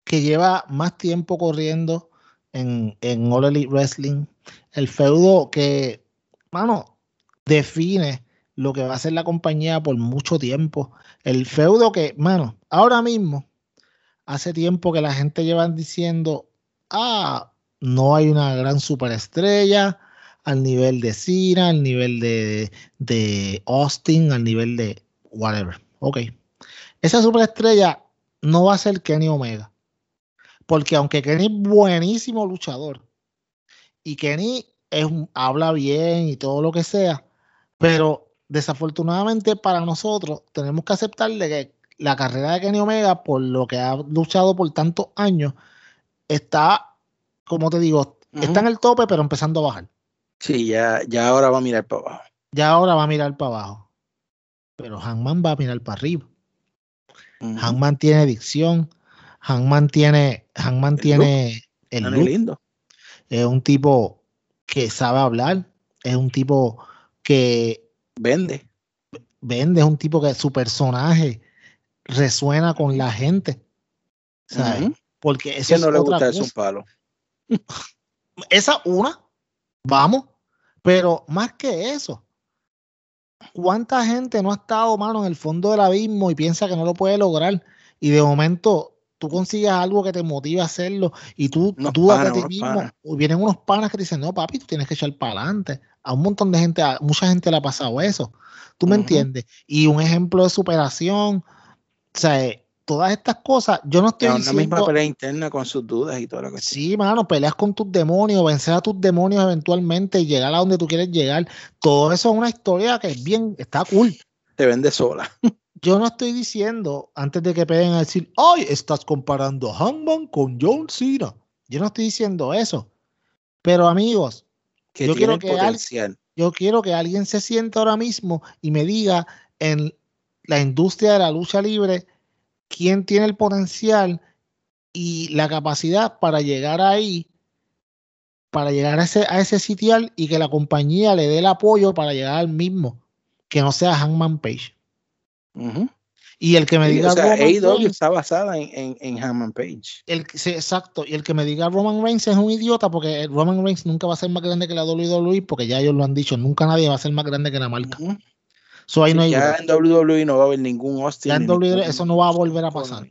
que lleva más tiempo corriendo en, en All Elite Wrestling. El feudo que, mano, define lo que va a ser la compañía por mucho tiempo. El feudo que, mano, ahora mismo, hace tiempo que la gente lleva diciendo, ah, no hay una gran superestrella al nivel de Cena, al nivel de, de Austin, al nivel de whatever. Ok. Esa superestrella no va a ser Kenny Omega. Porque aunque Kenny es buenísimo luchador y Kenny es, habla bien y todo lo que sea, pero desafortunadamente para nosotros tenemos que aceptarle que la carrera de Kenny Omega, por lo que ha luchado por tantos años, está, como te digo, está en el tope, pero empezando a bajar. Sí, ya, ya ahora va a mirar para abajo. Ya ahora va a mirar para abajo. Pero Hangman va a mirar para arriba. Hangman tiene dicción, Hangman tiene, Hangman el tiene el look. lindo. Es un tipo que sabe hablar, es un tipo que vende. vende, es un tipo que su personaje resuena con la gente. ¿sabes? Porque eso ¿Quién es no le otra gusta eso un cosa. palo? Esa una, vamos, pero más que eso, ¿cuánta gente no ha estado, mano, en el fondo del abismo y piensa que no lo puede lograr? Y de momento tú consigues algo que te motive a hacerlo y tú Unos dudas de ti mismo. panas. o Vienen unos panas que te dicen, no, papi, tú tienes que echar para adelante. A un montón de gente, a mucha gente le ha pasado eso. ¿Tú me entiendes? Y un ejemplo de superación, o sea, eh, todas estas cosas, yo no estoy Es una misma diciendo... pelea interna con sus dudas y toda la cuestión. Sí, mano, peleas con tus demonios, vencer a tus demonios eventualmente y llegar a donde tú quieres llegar. Todo eso es una historia que es bien, está cool. Te vende sola. Yo no estoy diciendo, antes de que peguen a decir, ay, estás comparando a Hangman con John Cena. Yo no estoy diciendo eso. Pero amigos, Que Yo quiero que al- yo quiero que alguien se sienta ahora mismo y me diga en la industria de la lucha libre quién tiene el potencial y la capacidad para llegar ahí, para llegar a ese, a ese sitial y que la compañía le dé el apoyo para llegar al mismo, que no sea Hangman Page. Y el que me Sí, diga o sea, AEW Reigns- está basada en, en, en Hammond Page. el, sí, exacto, y el que me diga Roman Reigns es un idiota porque Roman Reigns nunca va a ser más grande que la WWE porque ya ellos lo han dicho, nunca nadie va a ser más grande que la marca. So, ahí no hay ya en WWE no va a haber ningún Austin. Ya en WWE eso no va a volver a pasar.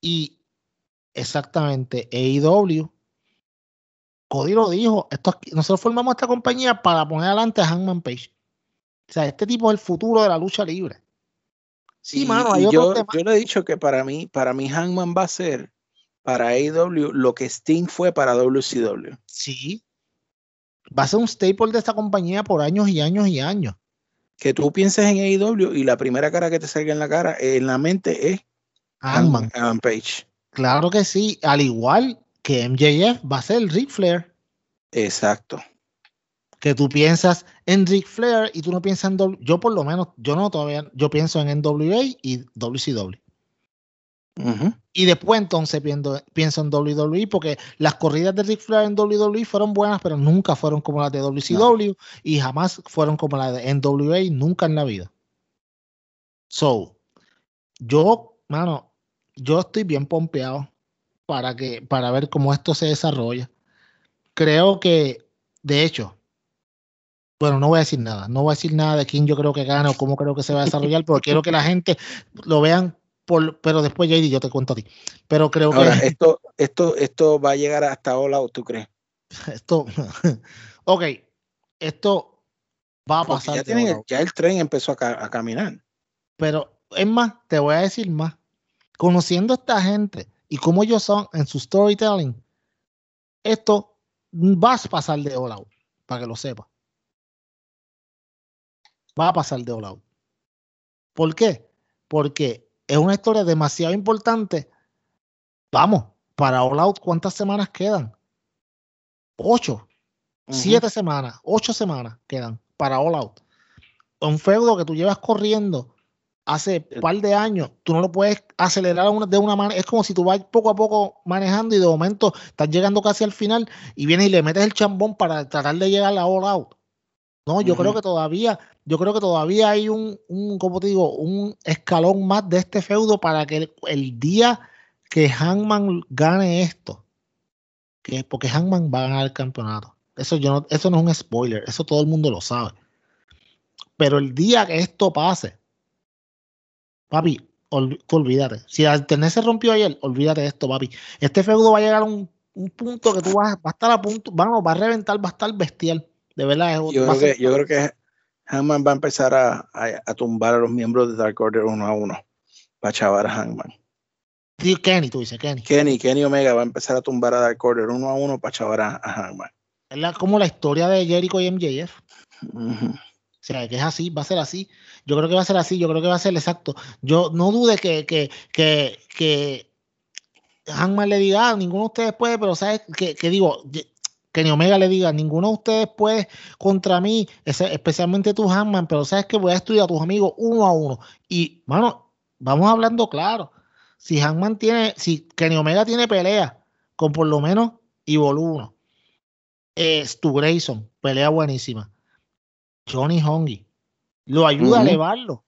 Y exactamente, AEW, Cody lo dijo, esto aquí- nosotros formamos esta compañía para poner adelante a Hangman Page. O sea, este tipo es el futuro de la lucha libre. Sí, Y- mano, y hay otros yo, temas. yo le he dicho que para mí, para mí Hangman va a ser para AEW lo que Sting fue para WCW. Sí. Va a ser un staple de esta compañía por años y años y años. Que tú pienses en AEW y la primera cara que te salga en la cara, en la mente es. Hangman Page. Claro que sí. Al igual que MJF va a ser Ric Flair. Exacto. que tú piensas en Ric Flair y tú no piensas en W. Yo por lo menos, yo no todavía, yo pienso en NWA y WCW. Y después entonces pienso, pienso en WWE porque las corridas de Ric Flair en WWE fueron buenas, pero nunca fueron como las de WCW y jamás fueron como las de NWA, nunca en la vida. So, yo, mano, yo estoy bien pompeado para que, para ver cómo esto se desarrolla. Creo que, de hecho, bueno, no voy a decir nada, no voy a decir nada de quién yo creo que gana o cómo creo que se va a desarrollar, pero quiero que la gente lo vean, por, pero después JD yo te cuento a ti. Pero creo Ahora, que esto, esto, esto va a llegar hasta All Out, ¿tú crees? esto, ok, esto va a pasar. ya, tienen ya el tren empezó a, ca- a caminar. Pero es más, te voy a decir más. Conociendo a esta gente y cómo ellos son en su storytelling, esto va a pasar de out, para que lo sepa. Va a pasar de out. ¿Por qué? Porque es una historia demasiado importante. Vamos, para all out, ¿cuántas semanas quedan? Ocho, siete semanas, ocho semanas quedan para all out. Un feudo que tú llevas corriendo hace un par de años, tú no lo puedes acelerar de una manera. Es como si tú vas poco a poco manejando y de momento estás llegando casi al final y vienes y le metes el chambón para tratar de llegar a all out. No, yo creo que todavía, yo creo que todavía hay un, un, como te digo, un escalón más de este feudo para que el, el día que Hangman gane esto, que porque Hangman va a ganar el campeonato. Eso yo no, eso no es un spoiler, eso todo el mundo lo sabe. Pero el día que esto pase, papi, ol- tú olvídate. Si el internet se rompió ayer, olvídate de esto, papi. Este feudo va a llegar a un, un punto que tú vas, va a estar a punto, vamos, va a reventar, va a estar bestial. De verdad, es- Yo creo, que, yo creo que Hangman va a empezar a, a, a tumbar a los miembros de Dark Order uno a uno para chavar a Hangman. Sí, Kenny, tú dices, Kenny. Kenny, Kenny Omega va a empezar a tumbar a Dark Order uno a uno para chavar a, a Hangman. Es la- como la historia de Jericho y MJF. O sea, que es así, va a ser así. Yo creo que va a ser así, yo creo que va a ser exacto. Yo no dude que, que, que, que Hangman le diga, "Ah, ninguno de ustedes puede, pero sabes que, que digo, que ni Omega le diga, ninguno de ustedes puede contra mí, especialmente tú, Hangman, pero sabes que voy a estudiar a tus amigos uno a uno. Y, mano, vamos hablando claro. Si Hangman tiene, si Kenny Omega tiene pelea con por lo menos Evil 1, eh, Stu Grayson, pelea buenísima. Johnny Hongi, Lo ayuda a elevarlo.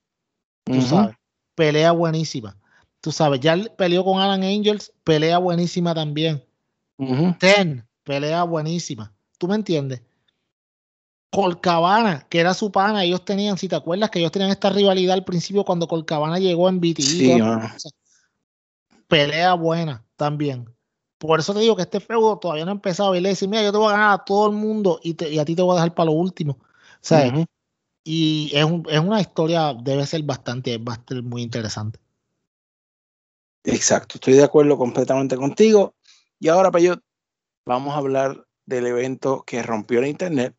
Tú sabes. Pelea buenísima. Tú sabes, ya peleó con Alan Angels, pelea buenísima también. Ten, pelea buenísima. ¿Tú me entiendes? Colcabana, que era su pana, ellos tenían, si te acuerdas, que ellos tenían esta rivalidad al principio cuando Colcabana llegó en BTE. Sí, pelea buena también. Por eso te digo que este feudo todavía no ha empezado. Y le dice, mira, yo te voy a ganar a todo el mundo y, a ti te voy a dejar para lo último. ¿Sabes? Y es, es, una historia, debe ser bastante, bastante muy interesante. Exacto, estoy de acuerdo completamente contigo. Y ahora, Peyot, vamos a hablar del evento que rompió el internet,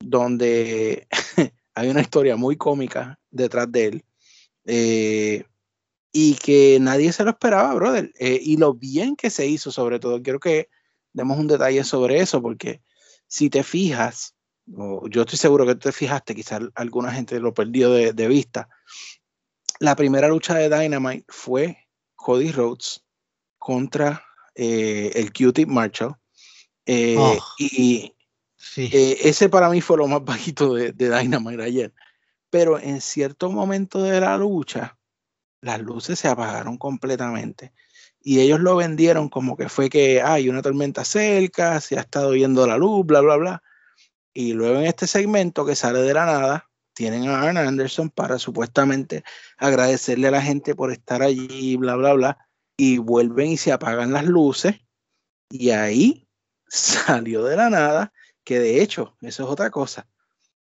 donde hay una historia muy cómica detrás de él. Eh, y que nadie se lo esperaba, brother. Eh, y lo bien que se hizo, sobre todo, quiero que demos un detalle sobre eso, porque si te fijas, yo estoy seguro que te fijaste, quizás alguna gente lo perdió de, vista, la primera lucha de Dynamite fue Cody Rhodes contra eh, el Q-Tip Marshall. Eh, oh, y ese para mí fue lo más bajito de, de Dynamite ayer. Pero en cierto momento de la lucha, las luces se apagaron completamente. Y ellos lo vendieron como que fue que hay una tormenta cerca, se ha estado viendo la luz, bla, bla, bla. Y luego en este segmento que sale de la nada, tienen a Arn Anderson para supuestamente agradecerle a la gente por estar allí, bla, bla, bla. Y vuelven y se apagan las luces. Y ahí salió de la nada, que de hecho, eso es otra cosa.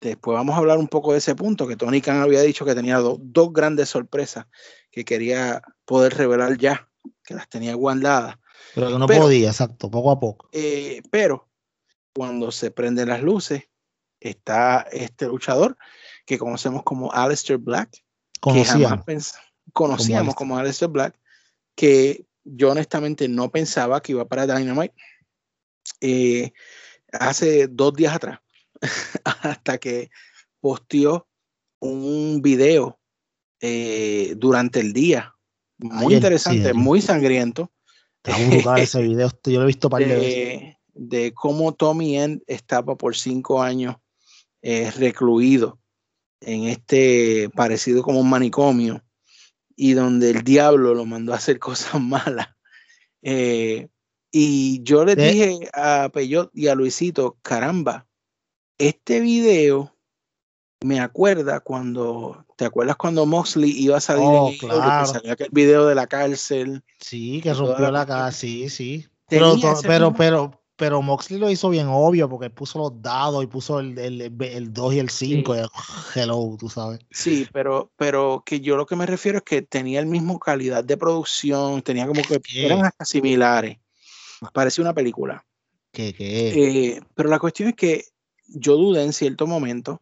Después vamos a hablar un poco de ese punto, que Tony Khan había dicho que tenía dos grandes sorpresas que quería poder revelar ya, que las tenía guardadas. Pero que no podía, exacto, poco a poco. Eh, pero cuando se prenden las luces, está este luchador que conocemos como Aleister Black, conocíamos. que jamás conocíamos como, Aleister Black, que yo honestamente no pensaba que iba para Dynamite eh, hace dos días atrás, hasta que posteó un video eh, durante el día. Muy interesante, muy sangriento. ese video, yo lo he visto para de, de cómo Tommy End estaba por cinco años eh, recluido en este parecido como un manicomio y donde el diablo lo mandó a hacer cosas malas. Eh, y yo le dije a Peyot y a Luisito, caramba, este video me acuerda cuando, ¿te acuerdas cuando Moxley iba a salir oh, claro. que aquel video de la cárcel? Sí, que rompió la cárcel, sí, sí. Pero, pero, pero, pero, Moxley lo hizo bien obvio porque puso los dados y puso el, el, el 2 y el 5. hello, tú sabes. Sí, pero, pero que yo lo que me refiero es que tenía el mismo calidad de producción, tenía como que eran hasta similares. Parecía una película. ¿Qué, qué? Eh, pero la cuestión es que yo dudé en cierto momento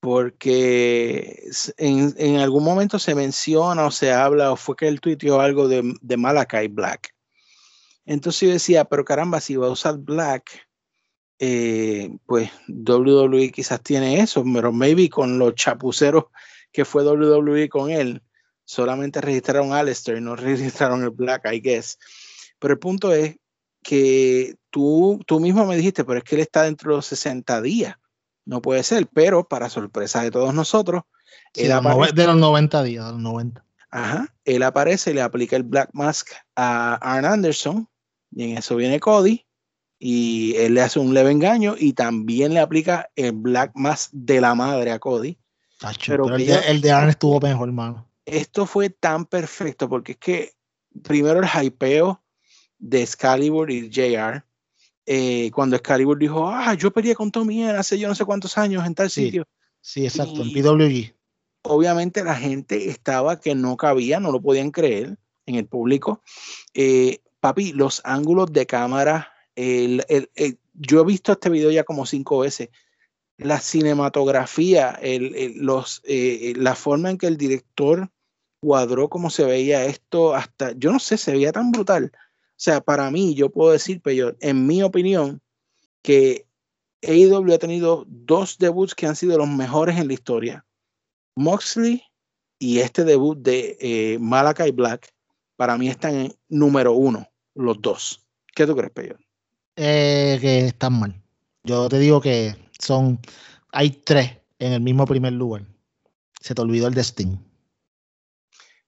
porque en, en, algún momento se menciona o se habla o fue que él tuiteó algo de, de Malakai Black. Entonces yo decía, pero caramba, si va a usar Black, eh, pues WWE quizás tiene eso, pero maybe con los chapuceros que fue WWE con él, solamente registraron Alistair y no registraron el Black, I guess. Pero el punto es que tú, tú mismo me dijiste, pero es que él está dentro de los 60 días. No puede ser, pero para sorpresa de todos nosotros, de los 90 días, de los 90. Ajá, él aparece y le aplica el Black Mask a Arn Anderson, y en eso viene Cody, y él le hace un leve engaño y también le aplica el Black Mask de la madre a Cody. pero, el, de, el de Arn estuvo mejor, hermano. Esto fue tan perfecto porque es que primero el hypeo de Excalibur y JR, eh, cuando Excalibur dijo, ah, yo peleé con Tommy hace yo no sé cuántos años en tal sitio. Sí, exacto, en PWG. Obviamente la gente estaba que no cabía, no lo podían creer en el público. Eh, papi, los ángulos de cámara, el, yo he visto este video ya como cinco veces. La cinematografía, los, eh, la forma en que el director cuadró cómo se veía esto, hasta, yo no sé, se veía tan brutal. O sea, para mí, yo puedo decir, pero en mi opinión, que AEW ha tenido dos debuts que han sido los mejores en la historia. Moxley y este debut de eh, Malakai Black, para mí están en número uno, los dos. ¿Qué tú crees, Peyo? Eh, que están mal. Yo te digo que son, hay tres en el mismo primer lugar. se te olvidó el de Sting.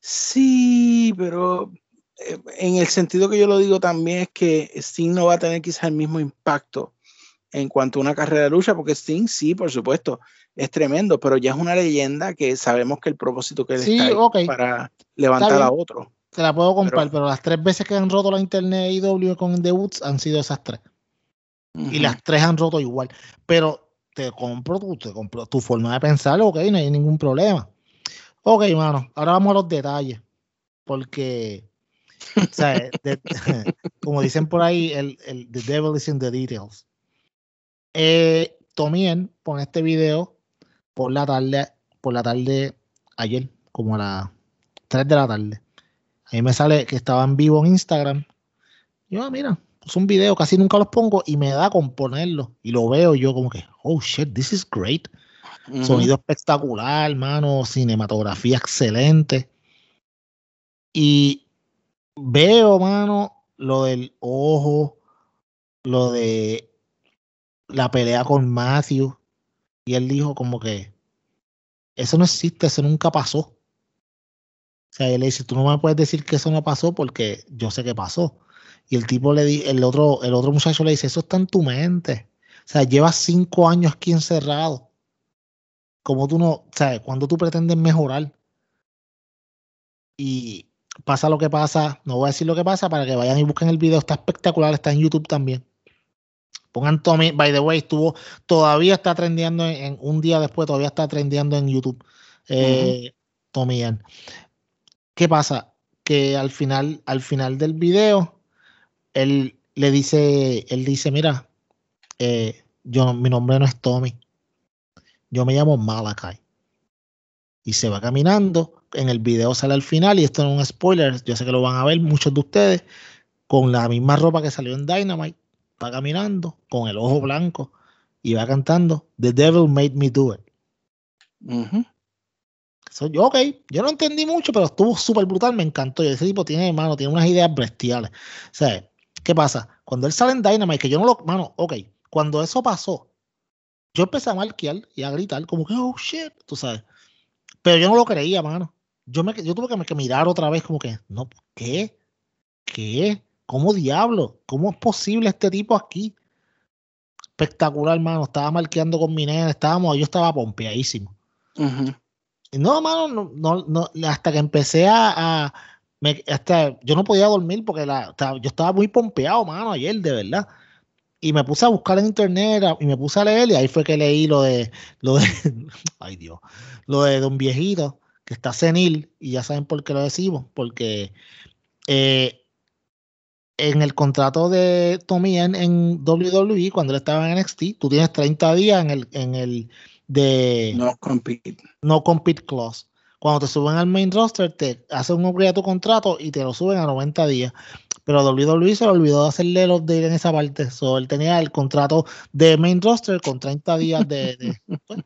Sí, pero en el sentido que yo lo digo también es que Sting no va a tener quizás el mismo impacto en cuanto a una carrera de lucha, porque Sting sí, por supuesto, es tremendo, pero ya es una leyenda que sabemos que el propósito que él Sí, está ahí ok. para levantar a otro. Te la puedo comprar, Pero- pero, las tres veces que han roto la internet IW con debuts han sido esas tres. Y las tres han roto igual. Pero te compro tu, te compro tu forma de pensar, ok, no hay ningún problema. Ok, mano, ahora vamos a los detalles. Porque, o sea, de- como dicen por ahí, el, el the devil is in the details. Eh, Tomien pone este video por la tarde, por la tarde ayer, como a las 3 de la tarde. Ahí me sale que estaba en vivo en Instagram. Yo, ah, mira, es un video, casi nunca los pongo y me da con ponerlo. Y lo veo yo como que, oh shit, this is great. Sonido espectacular, mano, cinematografía excelente. Y veo, mano, lo del ojo, lo de la pelea con Matthew. Y él dijo como que eso no existe, eso nunca pasó. O sea, él le dice, tú no me puedes decir que eso no pasó porque yo sé que pasó. Y el tipo le di, el otro, el otro muchacho le dice, eso está en tu mente. O sea, llevas cinco años aquí encerrado. Como tú no, sea, cuando tú pretendes mejorar. Y pasa lo que pasa, no voy a decir lo que pasa para que vayan y busquen el video, está espectacular, está en YouTube también. Pongan Tommy, by the way, estuvo, todavía está trendeando en, en- un día después, todavía está trendeando en YouTube. Eh, Tommy Yan. ¿Qué pasa? Que al final, al final del video, él le dice, él dice, mira, eh, yo, mi nombre no es Tommy, yo me llamo Malachi. Y se va caminando, en el video sale al final, y esto no es un spoiler, yo sé que lo van a ver muchos de ustedes, con la misma ropa que salió en Dynamite, va caminando, con el ojo blanco, y va cantando, The Devil Made Me Do It. So, yo, ok, yo no entendí mucho, pero estuvo súper brutal, me encantó. Y ese tipo tiene, hermano, tiene unas ideas bestiales. O sea, ¿qué pasa? Cuando él sale en Dynamite, que yo no lo, mano, ok, cuando eso pasó, yo empecé a marquear y a gritar, como que, oh shit, tú sabes. Pero yo no lo creía, mano. Yo, me, yo tuve que, que mirar otra vez, como que, no, ¿qué? ¿Qué? ¿Cómo diablo? ¿Cómo es posible este tipo aquí? Espectacular, mano. Estaba marqueando con mi nena, estábamos, yo estaba pompeadísimo. Y No, mano, no, no, no, hasta que empecé a, a- me- hasta, yo no podía dormir porque la, yo estaba muy pompeado, mano, ayer, de verdad. Y me puse a buscar en internet y me puse a leer y ahí fue que leí lo de, lo de, ay Dios, lo de Don Viejito, que está senil, y ya saben por qué lo decimos, porque eh, en el contrato de Tommy en, en WWE, cuando él estaba en NXT, tú tienes 30 días en el, en el de No compete. no compete clause. Cuando te suben al main roster, te hacen un upgrade a tu contrato y te lo suben a 90 días. Pero WWE se le olvidó de hacerle el update en esa parte. So, él tenía el contrato de main roster con 30 días de, de, pues,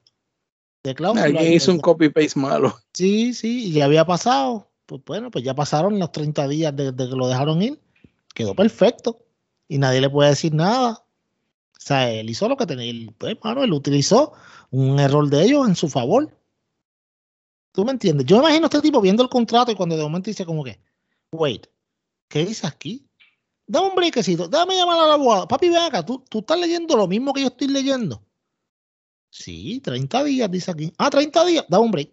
de cláusula. Alguien hizo un copy-paste malo. Sí, sí, y ya había pasado. Pues bueno, pues ya pasaron los 30 días de, de que lo dejaron ir. Quedó perfecto. Y nadie le puede decir nada. O sea, él hizo lo que tenía. él, Pues, mano, él utilizó un error de ellos en su favor. ¿Tú me entiendes? Yo me imagino a este tipo viendo el contrato y cuando de momento dice como que, wait, ¿qué dice aquí? Dame un breakcito, dame llamar al abogado. Papi, ven acá, ¿tú, tú estás leyendo lo mismo que yo estoy leyendo. Sí, 30 días, dice aquí. Ah, 30 días, dame un break.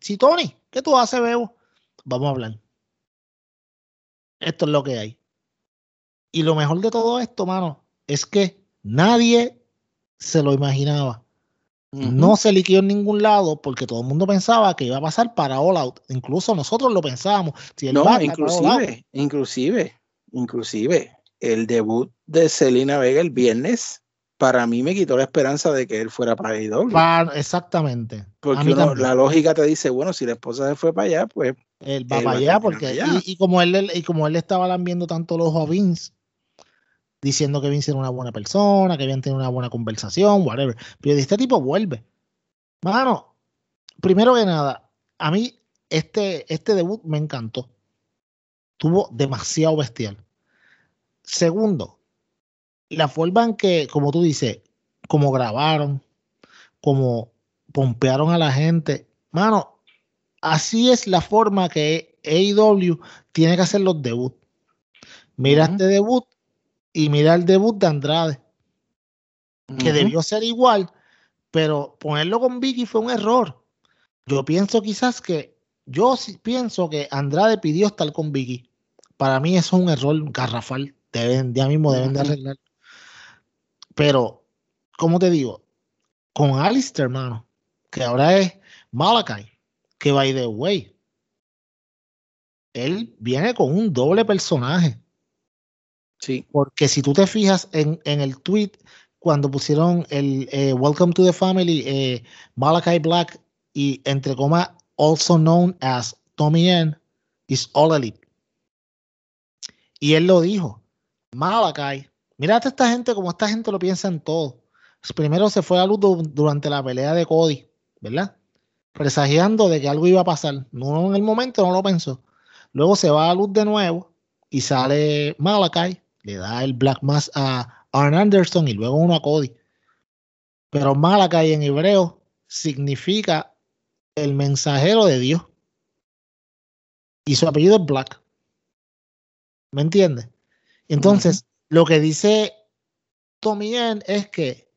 Sí, Tony, ¿qué tú haces, Bebo? Vamos a hablar. Esto es lo que hay. Y lo mejor de todo esto, mano, es que nadie se lo imaginaba. No se liquidó en ningún lado porque todo el mundo pensaba que iba a pasar para All Out. Incluso nosotros lo pensábamos. Si No, inclusive, inclusive, inclusive, el debut de Selena Vega el viernes, para mí me quitó la esperanza de que él fuera para AEW. va- exactamente. Porque uno- la lógica te dice, bueno, si la esposa se fue para allá, pues Él va él para allá porque allá. Y, y como él y como él estaba lambiendo tanto el ojo a Vince diciendo que Vince era una buena persona, que habían tenido una buena conversación, whatever. Pero este tipo vuelve. Mano, primero que nada, a mí este, este debut me encantó. Tuvo demasiado bestial. Segundo, la forma en que, como tú dices, como grabaron, como pompearon a la gente, mano, así es la forma que AEW tiene que hacer los debuts. Mira este debut y mira el debut de Andrade, que debió ser igual, pero ponerlo con Vicky fue un error. Yo pienso quizás que, yo pienso que Andrade pidió estar con Vicky. Para mí eso es un error garrafal. Deben, ya mismo deben de arreglar. Pero, como te digo, con Alistair, hermano, que ahora es Malakai, que by the way, él viene con un doble personaje. Sí. Porque si tú te fijas en, el tweet, cuando pusieron el eh, Welcome to the Family, eh, Malakai Black y entre comas, also known as Tommy N, is all elite. Y él lo dijo, Malakai, mírate a esta gente como esta gente lo piensa en todo. Primero se fue a luz durante la pelea de Cody, ¿verdad? Presagiando de que algo iba a pasar. No en el momento no lo pensó. Luego se va a luz de nuevo y sale Malakai, le da el Black Mass a Arn Anderson y luego uno a Cody. Pero Malakai en hebreo significa el mensajero de Dios. Y su apellido es Black. ¿Me entiendes? Entonces, lo que dice Tommy End es que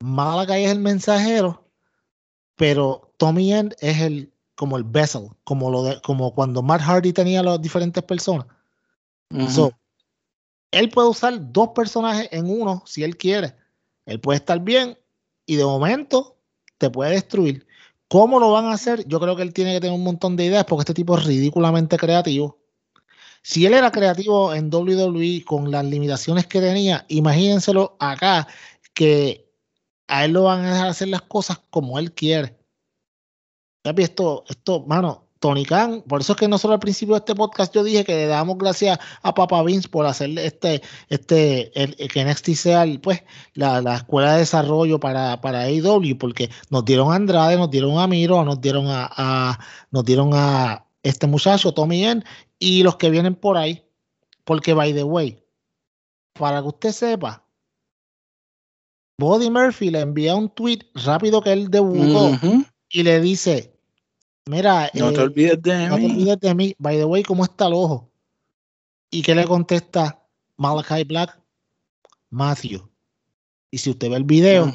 Malakai es el mensajero, pero Tommy End es el como el vessel, como lo de, como cuando Matt Hardy tenía a las diferentes personas. Él puede usar dos personajes en uno si él quiere. Él puede estar bien y de momento te puede destruir. ¿Cómo lo van a hacer? Yo creo que él tiene que tener un montón de ideas porque este tipo es ridículamente creativo. Si él era creativo en WWE con las limitaciones que tenía, imagínenselo acá, que a él lo van a dejar hacer las cosas como él quiere. Esto, esto, mano, Tony Khan, por eso es que no solo al principio de este podcast yo dije que le damos gracias a Papa Vince por hacerle este, este, el, que NXT sea pues, la, escuela de desarrollo para, para AEW, porque nos dieron a Andrade, nos dieron a Miro, nos dieron a, nos dieron a este muchacho, Tommy Yen, y los que vienen por ahí, porque by the way, para que usted sepa, Body Murphy le envía un tweet rápido que él debutó y le dice, mira, no te eh, olvides de no mí. te olvides de mí, by the way, ¿cómo está el ojo? ¿Y qué le contesta Malachi Black? Matthew. Y si usted ve el video,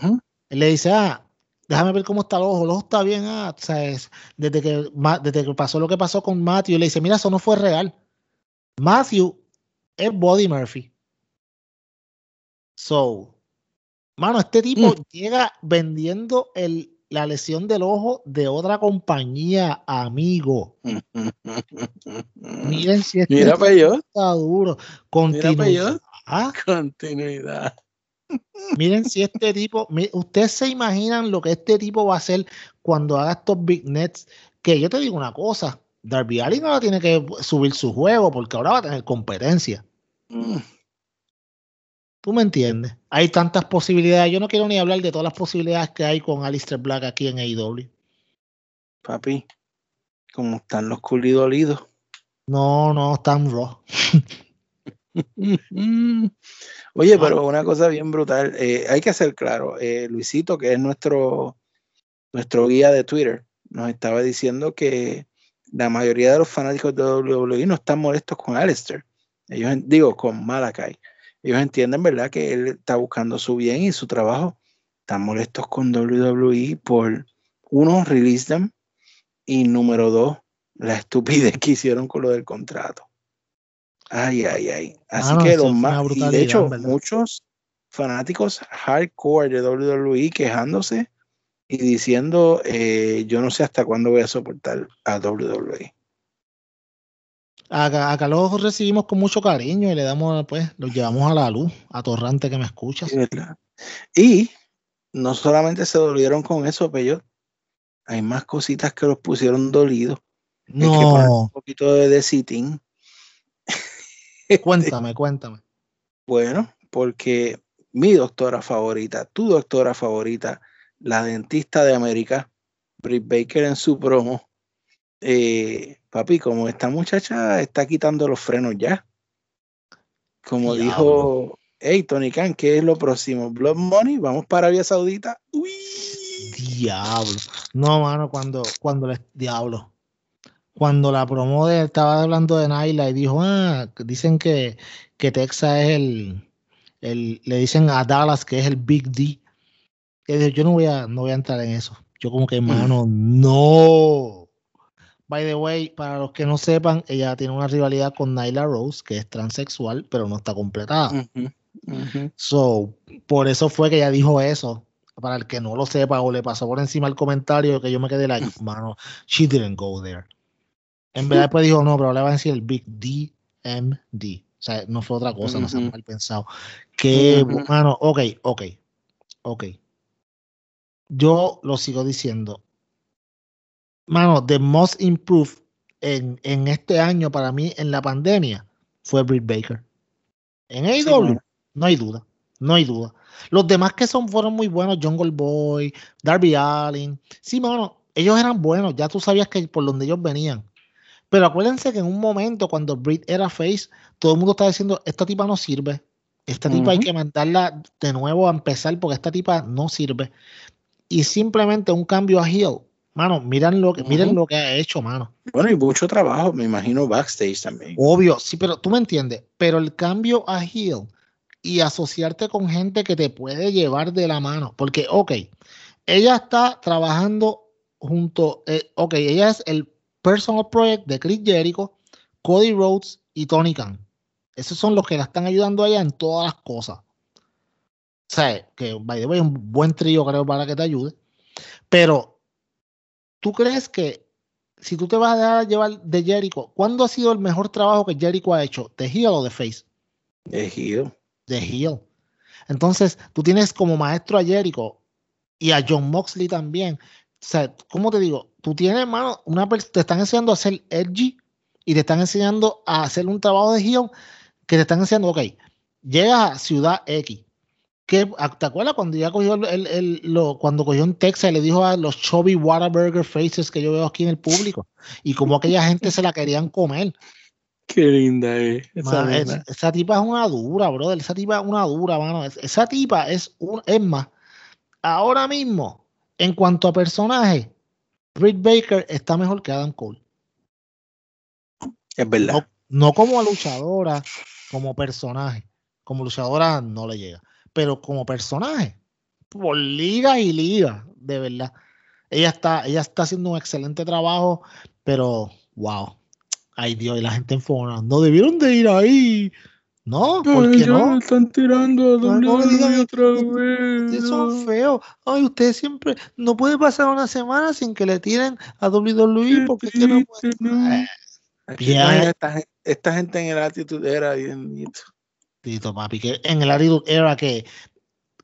él le dice, ah, déjame ver cómo está el ojo, el ojo está bien, ah, o sea, desde, que, desde que pasó lo que pasó con Matthew, le dice, mira, eso no fue real. Matthew es Body Murphy. So, mano, este tipo mm. llega vendiendo el, la lesión del ojo de otra compañía, amigo. Miren si este Mira está duro. Continuidad. Continuidad. Miren si este tipo, ustedes se imaginan lo que este tipo va a hacer cuando haga estos big nets. Que yo te digo una cosa, Darby Allin ahora tiene que subir su juego porque ahora va a tener competencia. Mm. ¿Tú me entiendes? Hay tantas posibilidades. Yo no quiero ni hablar de todas las posibilidades que hay con Alistair Black aquí en AEW. Papi, ¿cómo están los culidolidos? No, no, están raw. Oye, pero una cosa bien brutal. Eh, hay que ser claro. Eh, Luisito, que es nuestro, nuestro guía de Twitter, nos estaba diciendo que la mayoría de los fanáticos de WWE no están molestos con Alistair. Ellos, digo, con Malakai ellos entienden, ¿verdad?, que él está buscando su bien y su trabajo. Están molestos con WWE por, uno, release them, y número dos, la estupidez que hicieron con lo del contrato. Ay, ay, ay. Así que los más, y de hecho, muchos fanáticos hardcore de WWE quejándose y diciendo, eh, yo no sé hasta cuándo voy a soportar a WWE. Acá, los recibimos con mucho cariño y le damos, pues, los llevamos a la luz, a Torrante que me escuchas. y no solamente se dolieron con eso, pero hay más cositas que los pusieron dolidos. No. un poquito de decitín. cuéntame, cuéntame. Bueno, porque mi doctora favorita, tu doctora favorita, la dentista de América, Britt Baker en su promo, eh, papi, como esta muchacha está quitando los frenos ya. Como dijo, hey, Tony Khan, ¿qué es lo próximo? Blood Money, vamos para Arabia Saudita. Uy. Diablo. No, mano, cuando, cuando les. Diablo. Cuando la promo de, estaba hablando de Naila y dijo, ah, dicen que, que Texas es el, el. Le dicen a Dallas que es el Big D. Yo no voy a, no voy a entrar en eso. Yo como que, mano, no. By the way, para los que no sepan, ella tiene una rivalidad con Nyla Rose, que es transexual, pero no está completada. So, por eso fue que ella dijo eso. Para el que no lo sepa o le pasó por encima el comentario que yo me quedé like, mano, she didn't go there. En verdad, después dijo, no, pero le va a decir el Big DMD. O sea, no fue otra cosa, no se ha mal pensado. Que, mano, ok, ok, ok. Yo lo sigo diciendo. Mano, the most improved en, en este año para mí en la pandemia fue Britt Baker. En AEW, no hay duda, no hay duda. Los demás que son fueron muy buenos, Jungle Boy, Darby Allin. Sí, mano, ellos eran buenos, ya tú sabías que por donde ellos venían. Pero acuérdense que en un momento cuando Britt era face, todo el mundo estaba diciendo, esta tipa no sirve. Esta tipa hay que mandarla de nuevo a empezar porque esta tipa no sirve. Y simplemente un cambio a heel. Mano, miren lo que, miren lo que ha hecho, mano. Bueno, y mucho trabajo, me imagino, backstage también. Obvio, sí, pero tú me entiendes. Pero el cambio a heel y asociarte con gente que te puede llevar de la mano. Porque, ok, ella está trabajando junto, eh, ok, ella es el personal project de Chris Jericho, Cody Rhodes y Tony Khan. Esos son los que la están ayudando allá en todas las cosas. O sea, que by the way, un buen trío creo para que te ayude. Pero, ¿tú crees que si tú te vas a dejar llevar de Jericho, ¿cuándo ha sido el mejor trabajo que Jericho ha hecho? ¿De heel o de face? De heel de Hill. Entonces, tú tienes como maestro a Jericho y a John Moxley también. O sea, ¿cómo te digo? Tú tienes, hermano, una te están enseñando a hacer edgy y te están enseñando a hacer un trabajo de Hill que te están enseñando, ok, llegas a Ciudad X. ¿Te acuerdas cuando ya cogió el, el, lo, cuando cogió en Texas y le dijo a los chubby Whataburger faces que yo veo aquí en el público? Y como aquella gente se la querían comer. Qué linda es. Esa, tipa es una dura, brother. Esa tipa es una dura, mano. Esa tipa es un. Es más, ahora mismo, en cuanto a personaje, Britt Baker está mejor que Adam Cole. Es verdad. No, como luchadora, como personaje. Como luchadora no le llega. Pero como personaje, por liga y liga, de verdad. Ella está, ella está haciendo un excelente trabajo, pero wow Ay Dios, y la gente en no debieron de ir ahí. No, porque no? están tirando a WWE otra vez. Ustedes son feos. Ay, ustedes siempre no puede pasar una semana sin que le tiren a WWE porque es no puede. esta, esta, gente en el Attitude Era bien. Tito, papi, que en el Attitude Era que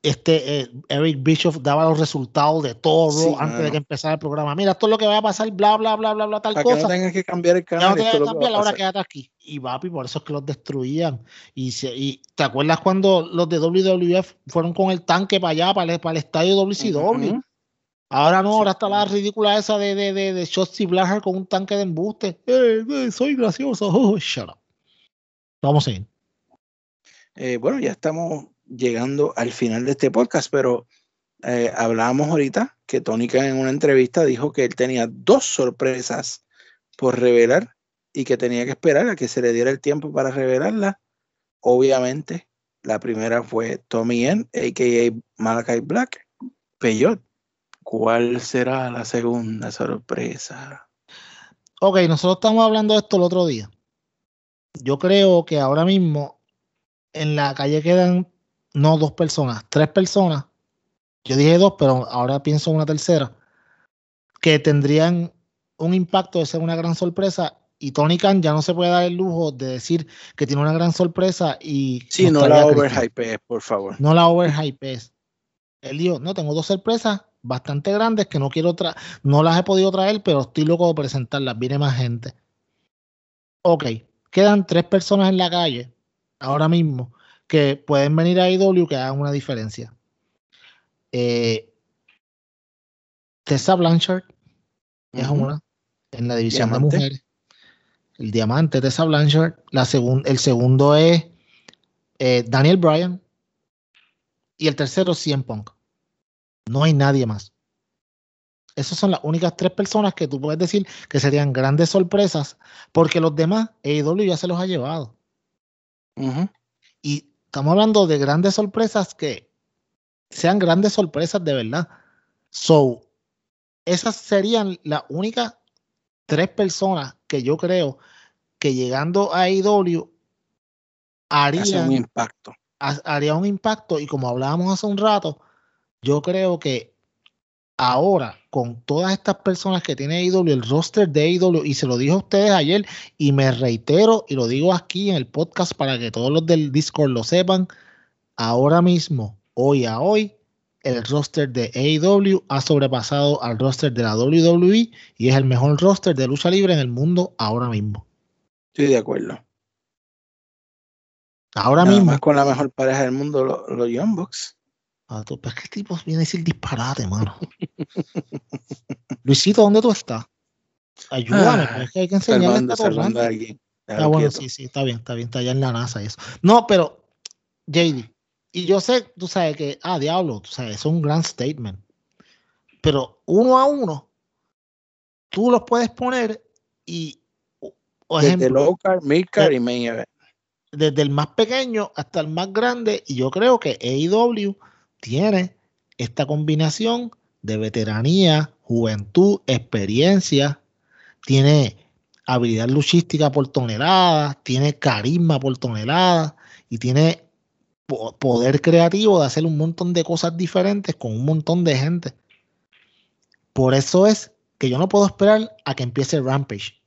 este eh, Eric Bischoff daba los resultados de todo antes de que empezara el programa. Mira, esto es lo que va a pasar, bla, bla, bla, bla, bla, tal Para cosa. Que no tengas que cambiar el canal. no tengas que cambiar, ahora quédate aquí. Y papi, por eso es que los destruían. Y, y ¿te acuerdas cuando los de WWF fueron con el tanque para allá, para el, para el estadio WCW? Ahora no, ahora está la ridícula esa de, de, de, de Shotzi con un tanque de embuste. Eh, eh, soy gracioso. Oh, shut up. Vamos a ir. Eh, bueno, ya estamos llegando al final de este podcast, pero eh, hablábamos ahorita que Tónica en una entrevista dijo que él tenía dos sorpresas por revelar y que tenía que esperar a que se le diera el tiempo para revelarla. Obviamente, la primera fue Tommy N, a.k.a. Malachi Black. Peyot, ¿cuál será la segunda sorpresa? Ok, nosotros estamos hablando de esto el otro día. Yo creo que ahora mismo en la calle quedan no dos personas, tres personas. Yo dije dos, pero ahora pienso en una tercera, que tendrían un impacto de ser una gran sorpresa. Y Tony Khan ya no se puede dar el lujo de decir que tiene una gran sorpresa y. Sí, no la overhype, por favor. No la overhype. Él dijo: No, tengo dos sorpresas bastante grandes que no quiero traer, no las he podido traer, pero estoy loco de presentarlas. Viene más gente. Ok, quedan tres personas en la calle ahora mismo que pueden venir a IW que hagan una diferencia. Eh, Tessa Blanchard es una en la división de mujeres. El diamante Tessa Blanchard. La el segundo es eh, Daniel Bryan. Y el tercero, CM Punk. No hay nadie más. Esas son las únicas tres personas que tú puedes decir que serían grandes sorpresas, porque los demás, AEW ya se los ha llevado. Y estamos hablando de grandes sorpresas que sean grandes sorpresas de verdad. So, esas serían las únicas tres personas que yo creo que llegando a AEW harían un impacto. Haría un impacto y como hablábamos hace un rato, yo creo que ahora con todas estas personas que tiene AEW, el roster de AEW, y se lo dije a ustedes ayer y me reitero y lo digo aquí en el podcast para que todos los del Discord lo sepan, ahora mismo, hoy a hoy, el roster de AEW ha sobrepasado al roster de la WWE y es el mejor roster de lucha libre en el mundo ahora mismo. Estoy de acuerdo. Ahora mismo. con la mejor pareja del mundo, los, Young Bucks. Ah, pero es que tipo viene a decir disparate, mano. Luisito, ¿dónde tú estás? Ayúdame, ah, es que hay que enseñarle a alguien. Ah, bueno, sí, sí, está bien, está bien, está allá en la NASA eso. No, pero, JD, y yo sé, tú sabes que, ah, diablo, tú sabes, es un gran statement. Pero uno a uno, tú los puedes poner y, o ejemplo, desde local, midcard y main event. Desde el más pequeño hasta el más grande, y yo creo que AEW tiene esta combinación de veteranía, juventud, experiencia, tiene habilidad luchística por tonelada, tiene carisma por tonelada y tiene poder creativo de hacer un montón de cosas diferentes con un montón de gente. Por eso es que yo no puedo esperar a que empiece Rampage.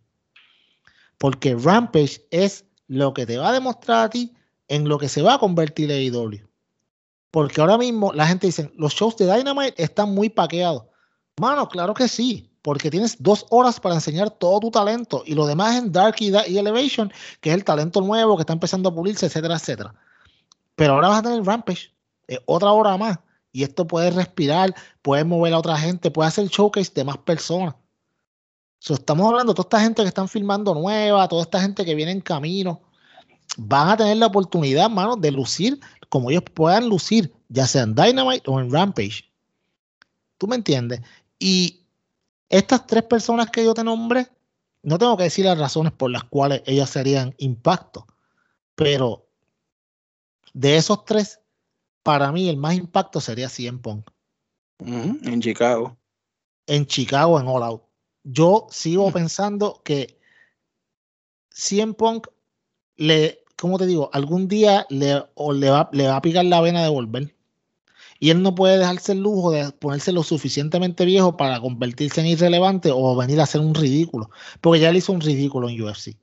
Porque Rampage es lo que te va a demostrar a ti en lo que se va a convertir AEW. Porque ahora mismo la gente dice, los shows de Dynamite están muy paqueados. Mano, claro que sí, porque tienes dos horas para enseñar todo tu talento y lo demás en Dark y, Elevation, que es el talento nuevo que está empezando a pulirse, etcétera, etcétera. Pero ahora vas a tener Rampage, eh, otra hora más. Y esto puede respirar, puede mover a otra gente, puede hacer showcase de más personas. estamos hablando de toda esta gente que están filmando nueva, toda esta gente que viene en camino. Van a tener la oportunidad, mano, de lucir como ellos puedan lucir, ya sea en Dynamite o en Rampage. ¿Tú me entiendes? Y estas tres personas que yo te nombré, no tengo que decir las razones por las cuales ellas serían impacto, pero de esos tres, para mí el más impacto sería CM Punk. en Chicago. En Chicago, en All Out. Yo sigo pensando que CM Punk le, ¿cómo te digo? Algún día le, le, va, le va a picar la vena de volver. Y él no puede dejarse el lujo de ponerse lo suficientemente viejo para convertirse en irrelevante o venir a hacer un ridículo. Porque ya le hizo un ridículo en UFC.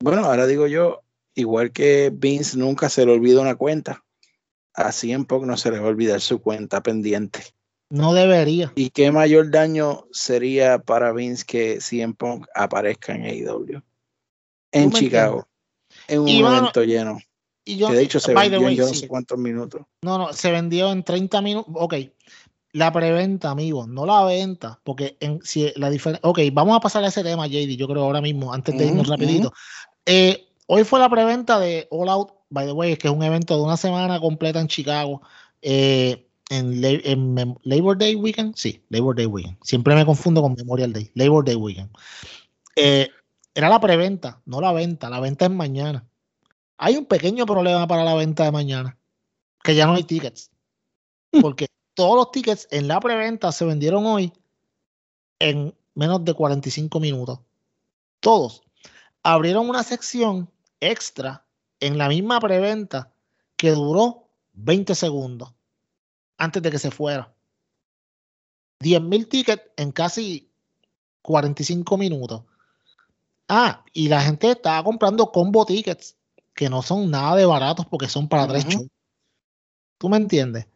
Bueno, ahora digo yo, igual que Vince nunca se le olvida una cuenta, a CM Punk no se le va a olvidar su cuenta pendiente. No debería. ¿Y qué mayor daño sería para Vince que CM Punk aparezca en AEW? En Chicago. En un momento lleno. Y yo, que de hecho se vendió en no sé cuántos minutos. No, no, se vendió en 30 minutos. Ok. La preventa, amigo, no la venta, porque en, si la diferencia. Ok, vamos a pasar a ese tema, JD, yo creo ahora mismo, antes de irnos rapidito. eh, Hoy fue la preventa de All Out, by the way, que es un evento de una semana completa en Chicago. Eh, en, Labor Day Weekend, sí, Labor Day Weekend. Siempre me confundo con Memorial Day, Labor Day Weekend. Eh, era la preventa, no la venta. La venta es mañana. Hay un pequeño problema para la venta de mañana, que ya no hay tickets. Porque todos los tickets en la preventa se vendieron hoy en menos de 45 minutos. Todos. Abrieron una sección extra en la misma preventa que duró 20 segundos antes de que se fuera. 10.000 tickets en casi 45 minutos. Ah, y la gente estaba comprando combo tickets que no son nada de baratos porque son para tres shows. ¿Tú me entiendes?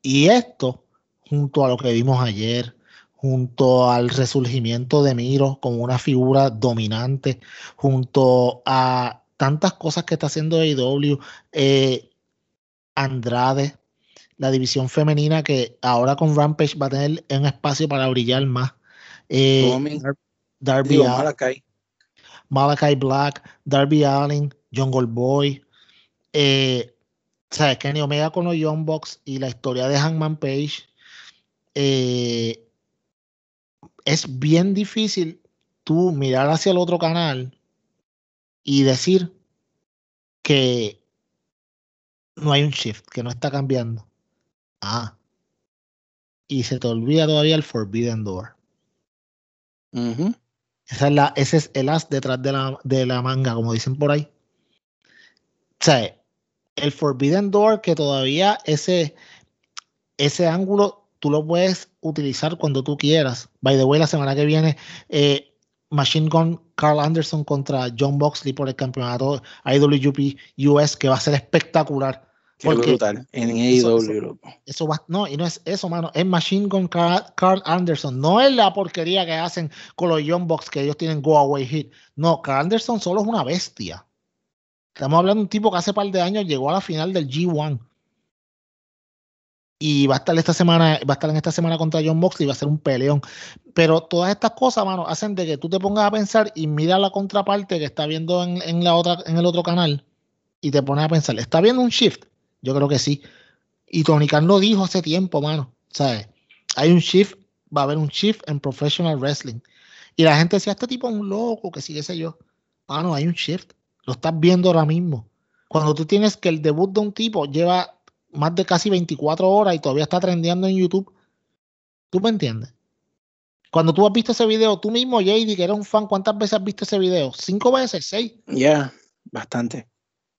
Y esto, junto a lo que vimos ayer, junto al resurgimiento de Miro como una figura dominante, junto a tantas cosas que está haciendo AEW, eh, Andrade, la división femenina que ahora con Rampage va a tener un espacio para brillar más. Eh, Darby Malakai. Malakai Black, Darby Allen, Jungle Boy. Eh, ¿Sabes? Kenny Omega con los Young y la historia de Hangman Page. Eh, es bien difícil tú mirar hacia el otro canal y decir que no hay un shift, que no está cambiando. Ah. Y se te olvida todavía el Forbidden Door. Esa es la, ese es el as detrás de la, de la manga, como dicen por ahí. O sea, el Forbidden Door, que todavía ese, ese ángulo tú lo puedes utilizar cuando tú quieras. By the way, la semana que viene, eh, Machine Gun Carl Anderson contra John Boxley por el campeonato IWGP US, que va a ser espectacular. Qué brutal, en AEW. Eso, va, no, y no es eso, mano, es Machine Gun Carl, Anderson. No es la porquería que hacen con los Young Bucks que ellos tienen Go Away Hit. No, Carl Anderson solo es una bestia. Estamos hablando de un tipo que hace par de años llegó a la final del G1 y va a estar esta semana, va a estar en esta semana contra John Moxley y va a ser un peleón. Pero todas estas cosas, mano, hacen de que tú te pongas a pensar y mira la contraparte que está viendo en, la otra, en el otro canal y te pones a pensar, ¿está viendo un shift? Yo creo que sí. Y Tony Khan lo dijo hace tiempo, mano. ¿Sabes? Hay un shift, va a haber un shift en professional wrestling. Y la gente decía, este tipo es un loco, que sí, qué sé yo. Mano, hay un shift. Lo estás viendo ahora mismo. Cuando tú tienes que el debut de un tipo lleva más de casi 24 horas y todavía está trendeando en YouTube. ¿Tú me entiendes? Cuando tú has visto ese video, tú mismo, JD, que eres un fan, ¿cuántas veces has visto ese video? ¿Cinco veces? ¿Seis? Ya, bastante.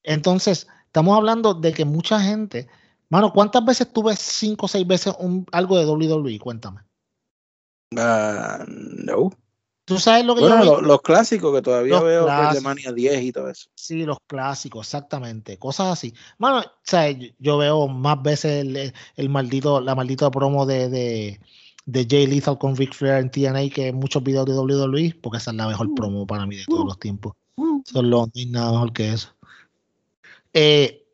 Entonces, estamos hablando de que mucha gente. Mano, ¿cuántas veces tú ves cinco o seis veces un, algo de WWE? Cuéntame. Uh, no. ¿Tú sabes lo que bueno, los, clásicos que todavía veo de Mania 10 y todo eso. Sí, los clásicos, exactamente. Cosas así. Bueno, o sea, yo veo más veces el, maldito, la maldita promo de, de, de, Jay Lethal con Ric Flair en TNA que muchos videos de WWE, porque esa es la mejor promo para mí de todos los tiempos. Son los, no hay nada mejor que eso. Eh,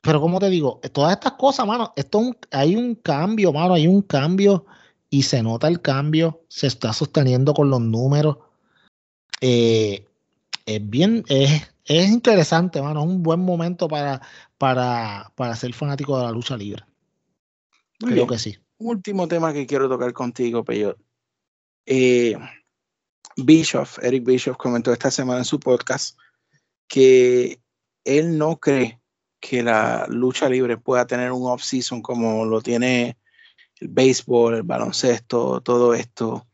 pero como te digo, todas estas cosas, mano, esto hay un cambio, mano, hay un cambio y se nota el cambio, se está sosteniendo con los números. Eh, es bien, es, interesante, mano, es un buen momento para, para, para ser fanático de la lucha libre. Creo que sí. Último tema que quiero tocar contigo, Peyor. Eh, Bischoff, Eric Bischoff comentó esta semana en su podcast que él no cree que la lucha libre pueda tener un off-season como lo tiene el béisbol, el baloncesto, todo esto.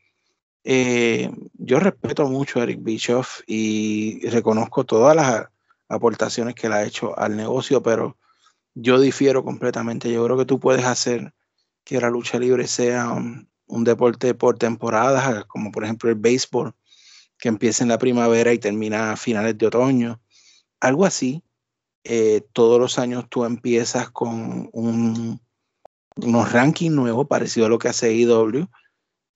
Eh, yo respeto mucho a Eric Bischoff y reconozco todas las aportaciones que él ha hecho al negocio, pero yo difiero completamente. Yo creo que tú puedes hacer que la lucha libre sea un, deporte por temporadas, como por ejemplo el béisbol, que empieza en la primavera y termina a finales de otoño. Algo así. Eh, todos los años tú empiezas con un, unos rankings nuevos parecido a lo que hace IW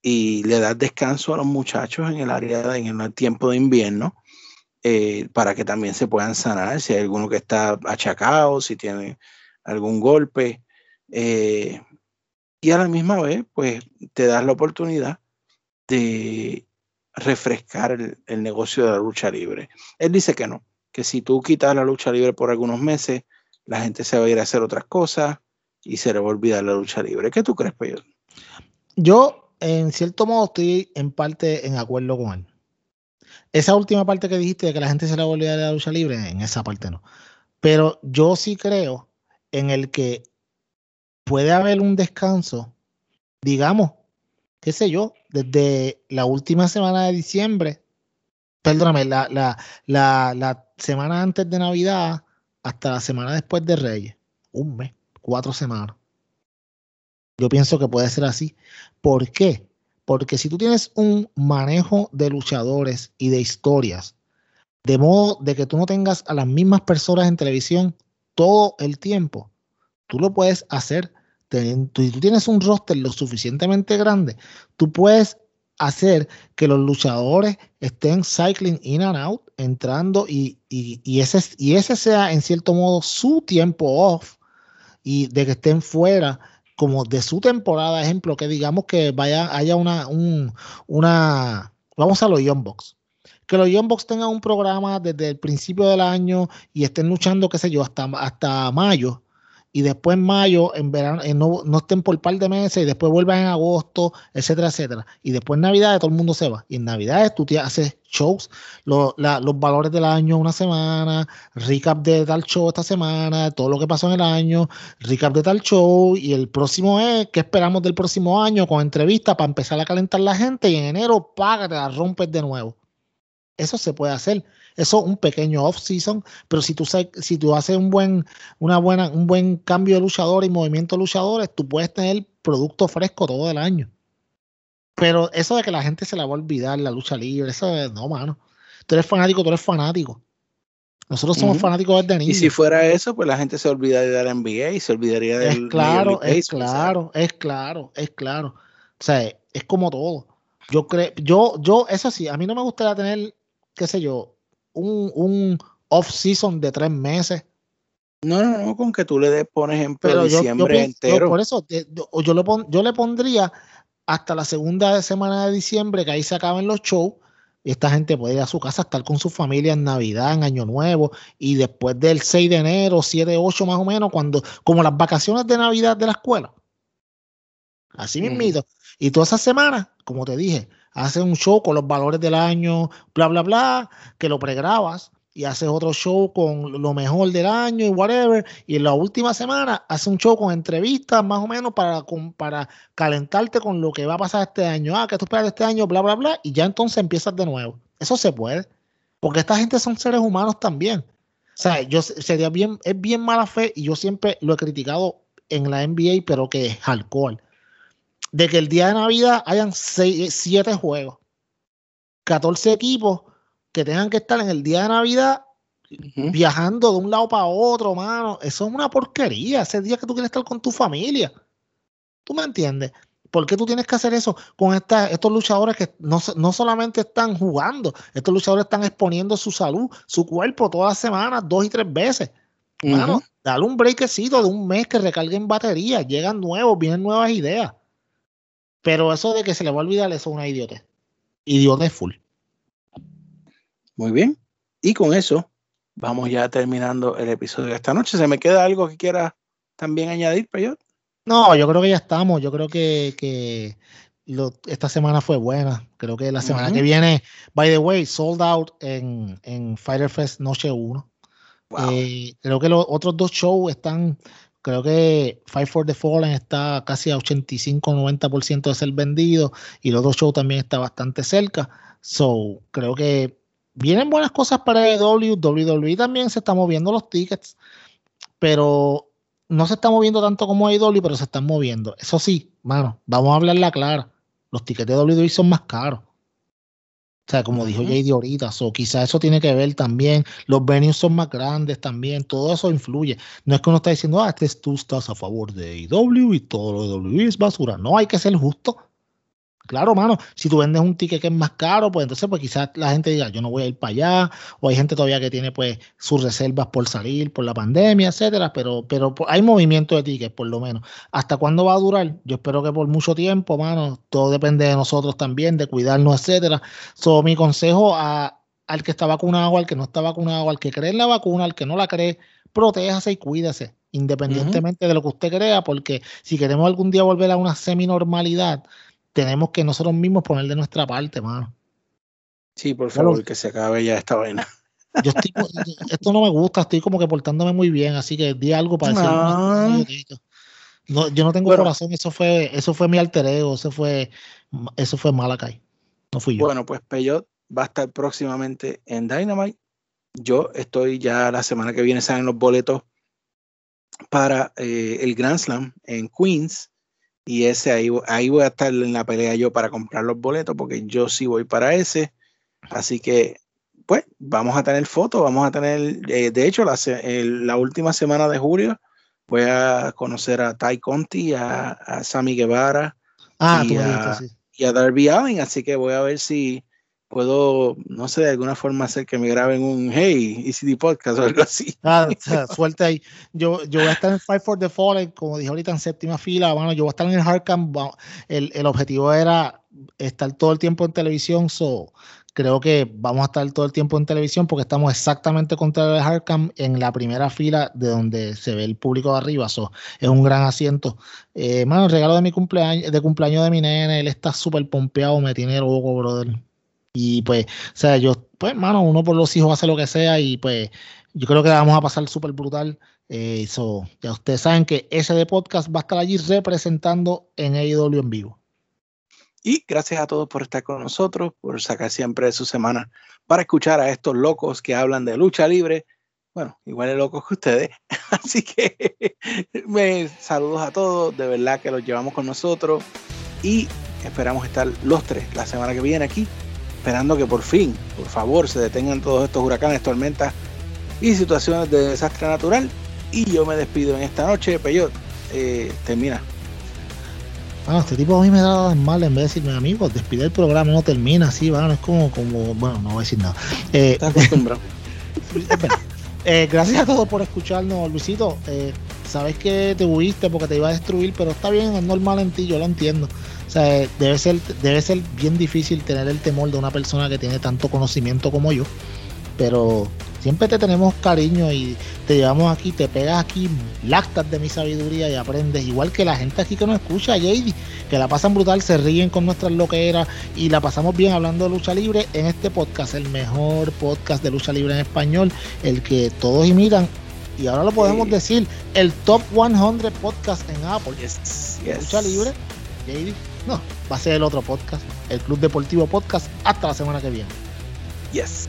y le das descanso a los muchachos en el área de, en el tiempo de invierno eh, para que también se puedan sanar si hay alguno que está achacado, si tiene algún golpe. Eh, y a la misma vez, pues te das la oportunidad de refrescar el, negocio de la lucha libre. Él dice que no, que si tú quitas la lucha libre por algunos meses, la gente se va a ir a hacer otras cosas, y se le va a olvidar la lucha libre. ¿Qué tú crees, Pedro? Yo, en cierto modo, estoy en parte en acuerdo con él. Esa última parte que dijiste de que la gente se le va a olvidar la lucha libre, en esa parte no. Pero yo sí creo en el que puede haber un descanso, digamos, qué sé yo, desde la última semana de diciembre, perdóname, la, la semana antes de Navidad hasta la semana después de Reyes, un mes cuatro semanas. Yo pienso que puede ser así. ¿Por qué? Porque si tú tienes un manejo de luchadores y de historias, de modo de que tú no tengas a las mismas personas en televisión todo el tiempo, tú lo puedes hacer. Si tú tienes un roster lo suficientemente grande, tú puedes hacer que los luchadores estén cycling in and out, entrando y, y, ese, y ese sea en cierto modo su tiempo off y de que estén fuera como de su temporada, ejemplo, que digamos que vaya, haya una, un, una, vamos a los Young Box. Que los Young Box tengan un programa desde el principio del año y estén luchando, qué sé yo, hasta, hasta mayo y después en mayo, en verano, no, no, estén por par de meses y después vuelvan en agosto, etcétera, etcétera. Y después en Navidad todo el mundo se va. Y en Navidad tú te haces shows, los valores del año una semana, recap de tal show esta semana, todo lo que pasó en el año, recap de tal show y el próximo es qué esperamos del próximo año con entrevistas para empezar a calentar la gente y en enero págate, la rompes de nuevo. Eso se puede hacer. Eso es un pequeño off-season, pero si tú, si tú haces un buen, una buena, un buen cambio de luchadores y movimiento de luchadores, tú puedes tener producto fresco todo el año. Pero eso de que la gente se la va a olvidar, la lucha libre, eso no, mano. Tú eres fanático, tú eres fanático. Nosotros somos fanáticos desde niños. Y si fuera eso, pues la gente se olvidaría de la NBA y se olvidaría del. Es claro, es claro, es claro, es claro. O sea, es como todo. Yo creo, yo, yo, eso sí, a mí no me gustaría tener, qué sé yo, un, un off-season de tres meses. No, no, no, con que tú le des, por ejemplo, diciembre entero. por eso, yo, yo, yo le pondría hasta la segunda semana de diciembre, que ahí se acaban los shows. Y esta gente puede ir a su casa, estar con su familia en Navidad, en Año Nuevo, y después del 6 de enero, 7, 8 más o menos, cuando, como las vacaciones de Navidad de la escuela. Así mismo. Y todas esas semanas, como te dije, haces un show con los valores del año, bla, bla, bla, que lo pregrabas y haces otro show con lo mejor del año y whatever. Y en la última semana haces un show con entrevistas más o menos para, para calentarte con lo que va a pasar este año. Ah, que tú esperas este año, bla, bla, bla. Y ya entonces empiezas de nuevo. Eso se puede. Porque esta gente son seres humanos también. O sea, yo sería bien, es bien mala fe y yo siempre lo he criticado en la NBA, pero que es alcohol de que el día de Navidad hayan seis, siete juegos, 14 equipos que tengan que estar en el día de Navidad viajando de un lado para otro, mano. Eso es una porquería. Ese día que tú quieres estar con tu familia. ¿Tú me entiendes? ¿Por qué tú tienes que hacer eso con estos luchadores que no, no, solamente están jugando, estos luchadores están exponiendo su salud, su cuerpo todas las semanas, dos y tres veces? Mano, dale un breakcito de un mes que recarguen baterías, llegan nuevos, vienen nuevas ideas. Pero eso de que se le va a olvidar, eso es una idiota. Idiota full. Muy bien. Y con eso, vamos ya terminando el episodio de esta noche. ¿Se me queda algo que quiera también añadir, Peyot? No, yo creo que ya estamos. Yo creo que, esta semana fue buena. Creo que la semana que viene, by the way, sold out en, en Fighter Fest Noche 1. Eh, creo que los otros dos shows están Creo que Fight for the Fallen está casi a 85-90% de ser vendido y los dos shows también está bastante cerca. So, creo que vienen buenas cosas para WWE. WWE también se está moviendo los tickets, pero no se está moviendo tanto como AEW, pero se están moviendo. Eso sí, mano, vamos a hablarla clara. Los tickets de WWE son más caros. O sea, como dijo JD ahorita, so, quizás eso tiene que ver también. Los venues son más grandes también, todo eso influye. No es que uno está diciendo, ah, este tú estás a favor de IW y todo lo de WWE es basura. No, hay que ser justo. Claro, mano, si tú vendes un ticket que es más caro, pues entonces pues quizás la gente diga, yo no voy a ir para allá, o hay gente todavía que tiene pues sus reservas por salir, por la pandemia, etcétera, pero, pero hay movimiento de tickets por lo menos. ¿Hasta cuándo va a durar? Yo espero que por mucho tiempo, mano, todo depende de nosotros también, de cuidarnos, etcétera. So, mi consejo a, al que está vacunado, al que no está vacunado, al que cree en la vacuna, al que no la cree, protéjase y cuídese, independientemente de lo que usted crea, porque si queremos algún día volver a una semi-normalidad, tenemos que nosotros mismos poner de nuestra parte, mano. Sí, por favor, que se acabe ya esta vaina. Yo estoy, esto no me gusta, estoy como que portándome muy bien, así que di algo para decir. No. yo no tengo corazón, eso fue, eso fue mi alter ego, eso fue, eso fue Malakai. No fui yo. Bueno, pues Peyot va a estar próximamente en Dynamite. Yo estoy ya la semana que viene, salen los boletos para eh, el Grand Slam en Queens y ese ahí, ahí voy a estar en la pelea yo para comprar los boletos porque yo sí voy para ese. Así que, pues, vamos a tener fotos, vamos a tener, eh, de hecho, la, la, última semana de julio voy a conocer a Ty Conti, a, a Sammy Guevara ah, y, a, y a Darby Allen, así que voy a ver si puedo, no sé, de alguna forma hacer que me graben un Hey, ECD Podcast o algo así. Ah, suerte ahí. Yo, yo voy a estar en Fight for the Fallen, como dije ahorita, en séptima fila. Bueno, yo voy a estar en el Hardcamp. El, el objetivo era estar todo el tiempo en televisión, so creo que vamos a estar todo el tiempo en televisión porque estamos exactamente contra el Hardcam en la primera fila de donde se ve el público de arriba. So, es un gran asiento. Eh, mano, el regalo de mi cumpleaños, de cumpleaños de mi nene, él está súper pompeado, me tiene loco, brother. Y pues, o sea, yo, pues, mano, uno por los hijos hace lo que sea y pues yo creo que vamos a pasar súper brutal. Eh, ya ustedes saben que ese de podcast va a estar allí representando en AEW en vivo. Y gracias a todos por estar con nosotros, por sacar siempre su semana para escuchar a estos locos que hablan de lucha libre. Bueno, igual de locos que ustedes. Así que me saludos a todos. De verdad que los llevamos con nosotros. Y esperamos estar los tres la semana que viene aquí. Esperando que por fin, por favor, se detengan todos estos huracanes, tormentas y situaciones de desastre natural. Y yo me despido en esta noche. Peyot, eh, termina. Bueno, este tipo a mí me da mal en vez de decirme, amigos, despide el programa, no termina así, bueno, es como, como, bueno, no voy a decir nada. Eh, acostumbrado. eh, gracias a todos por escucharnos, Luisito. Eh, sabes que te huiste porque te iba a destruir, pero está bien, es normal en ti, yo lo entiendo. O sea, debe ser, debe ser bien difícil tener el temor de una persona que tiene tanto conocimiento como yo, pero siempre te tenemos cariño y te llevamos aquí, te pegas aquí, lactas de mi sabiduría y aprendes, igual que la gente aquí que nos escucha, JD, que la pasan brutal, se ríen con nuestras loqueras y la pasamos bien hablando de lucha libre en este podcast, el mejor podcast de lucha libre en español, el que todos imitan. Y ahora lo podemos decir, el top 100 podcast en Apple. Lucha libre, JD. No, va a ser el otro podcast, el Club Deportivo Podcast, hasta la semana que viene. Yes.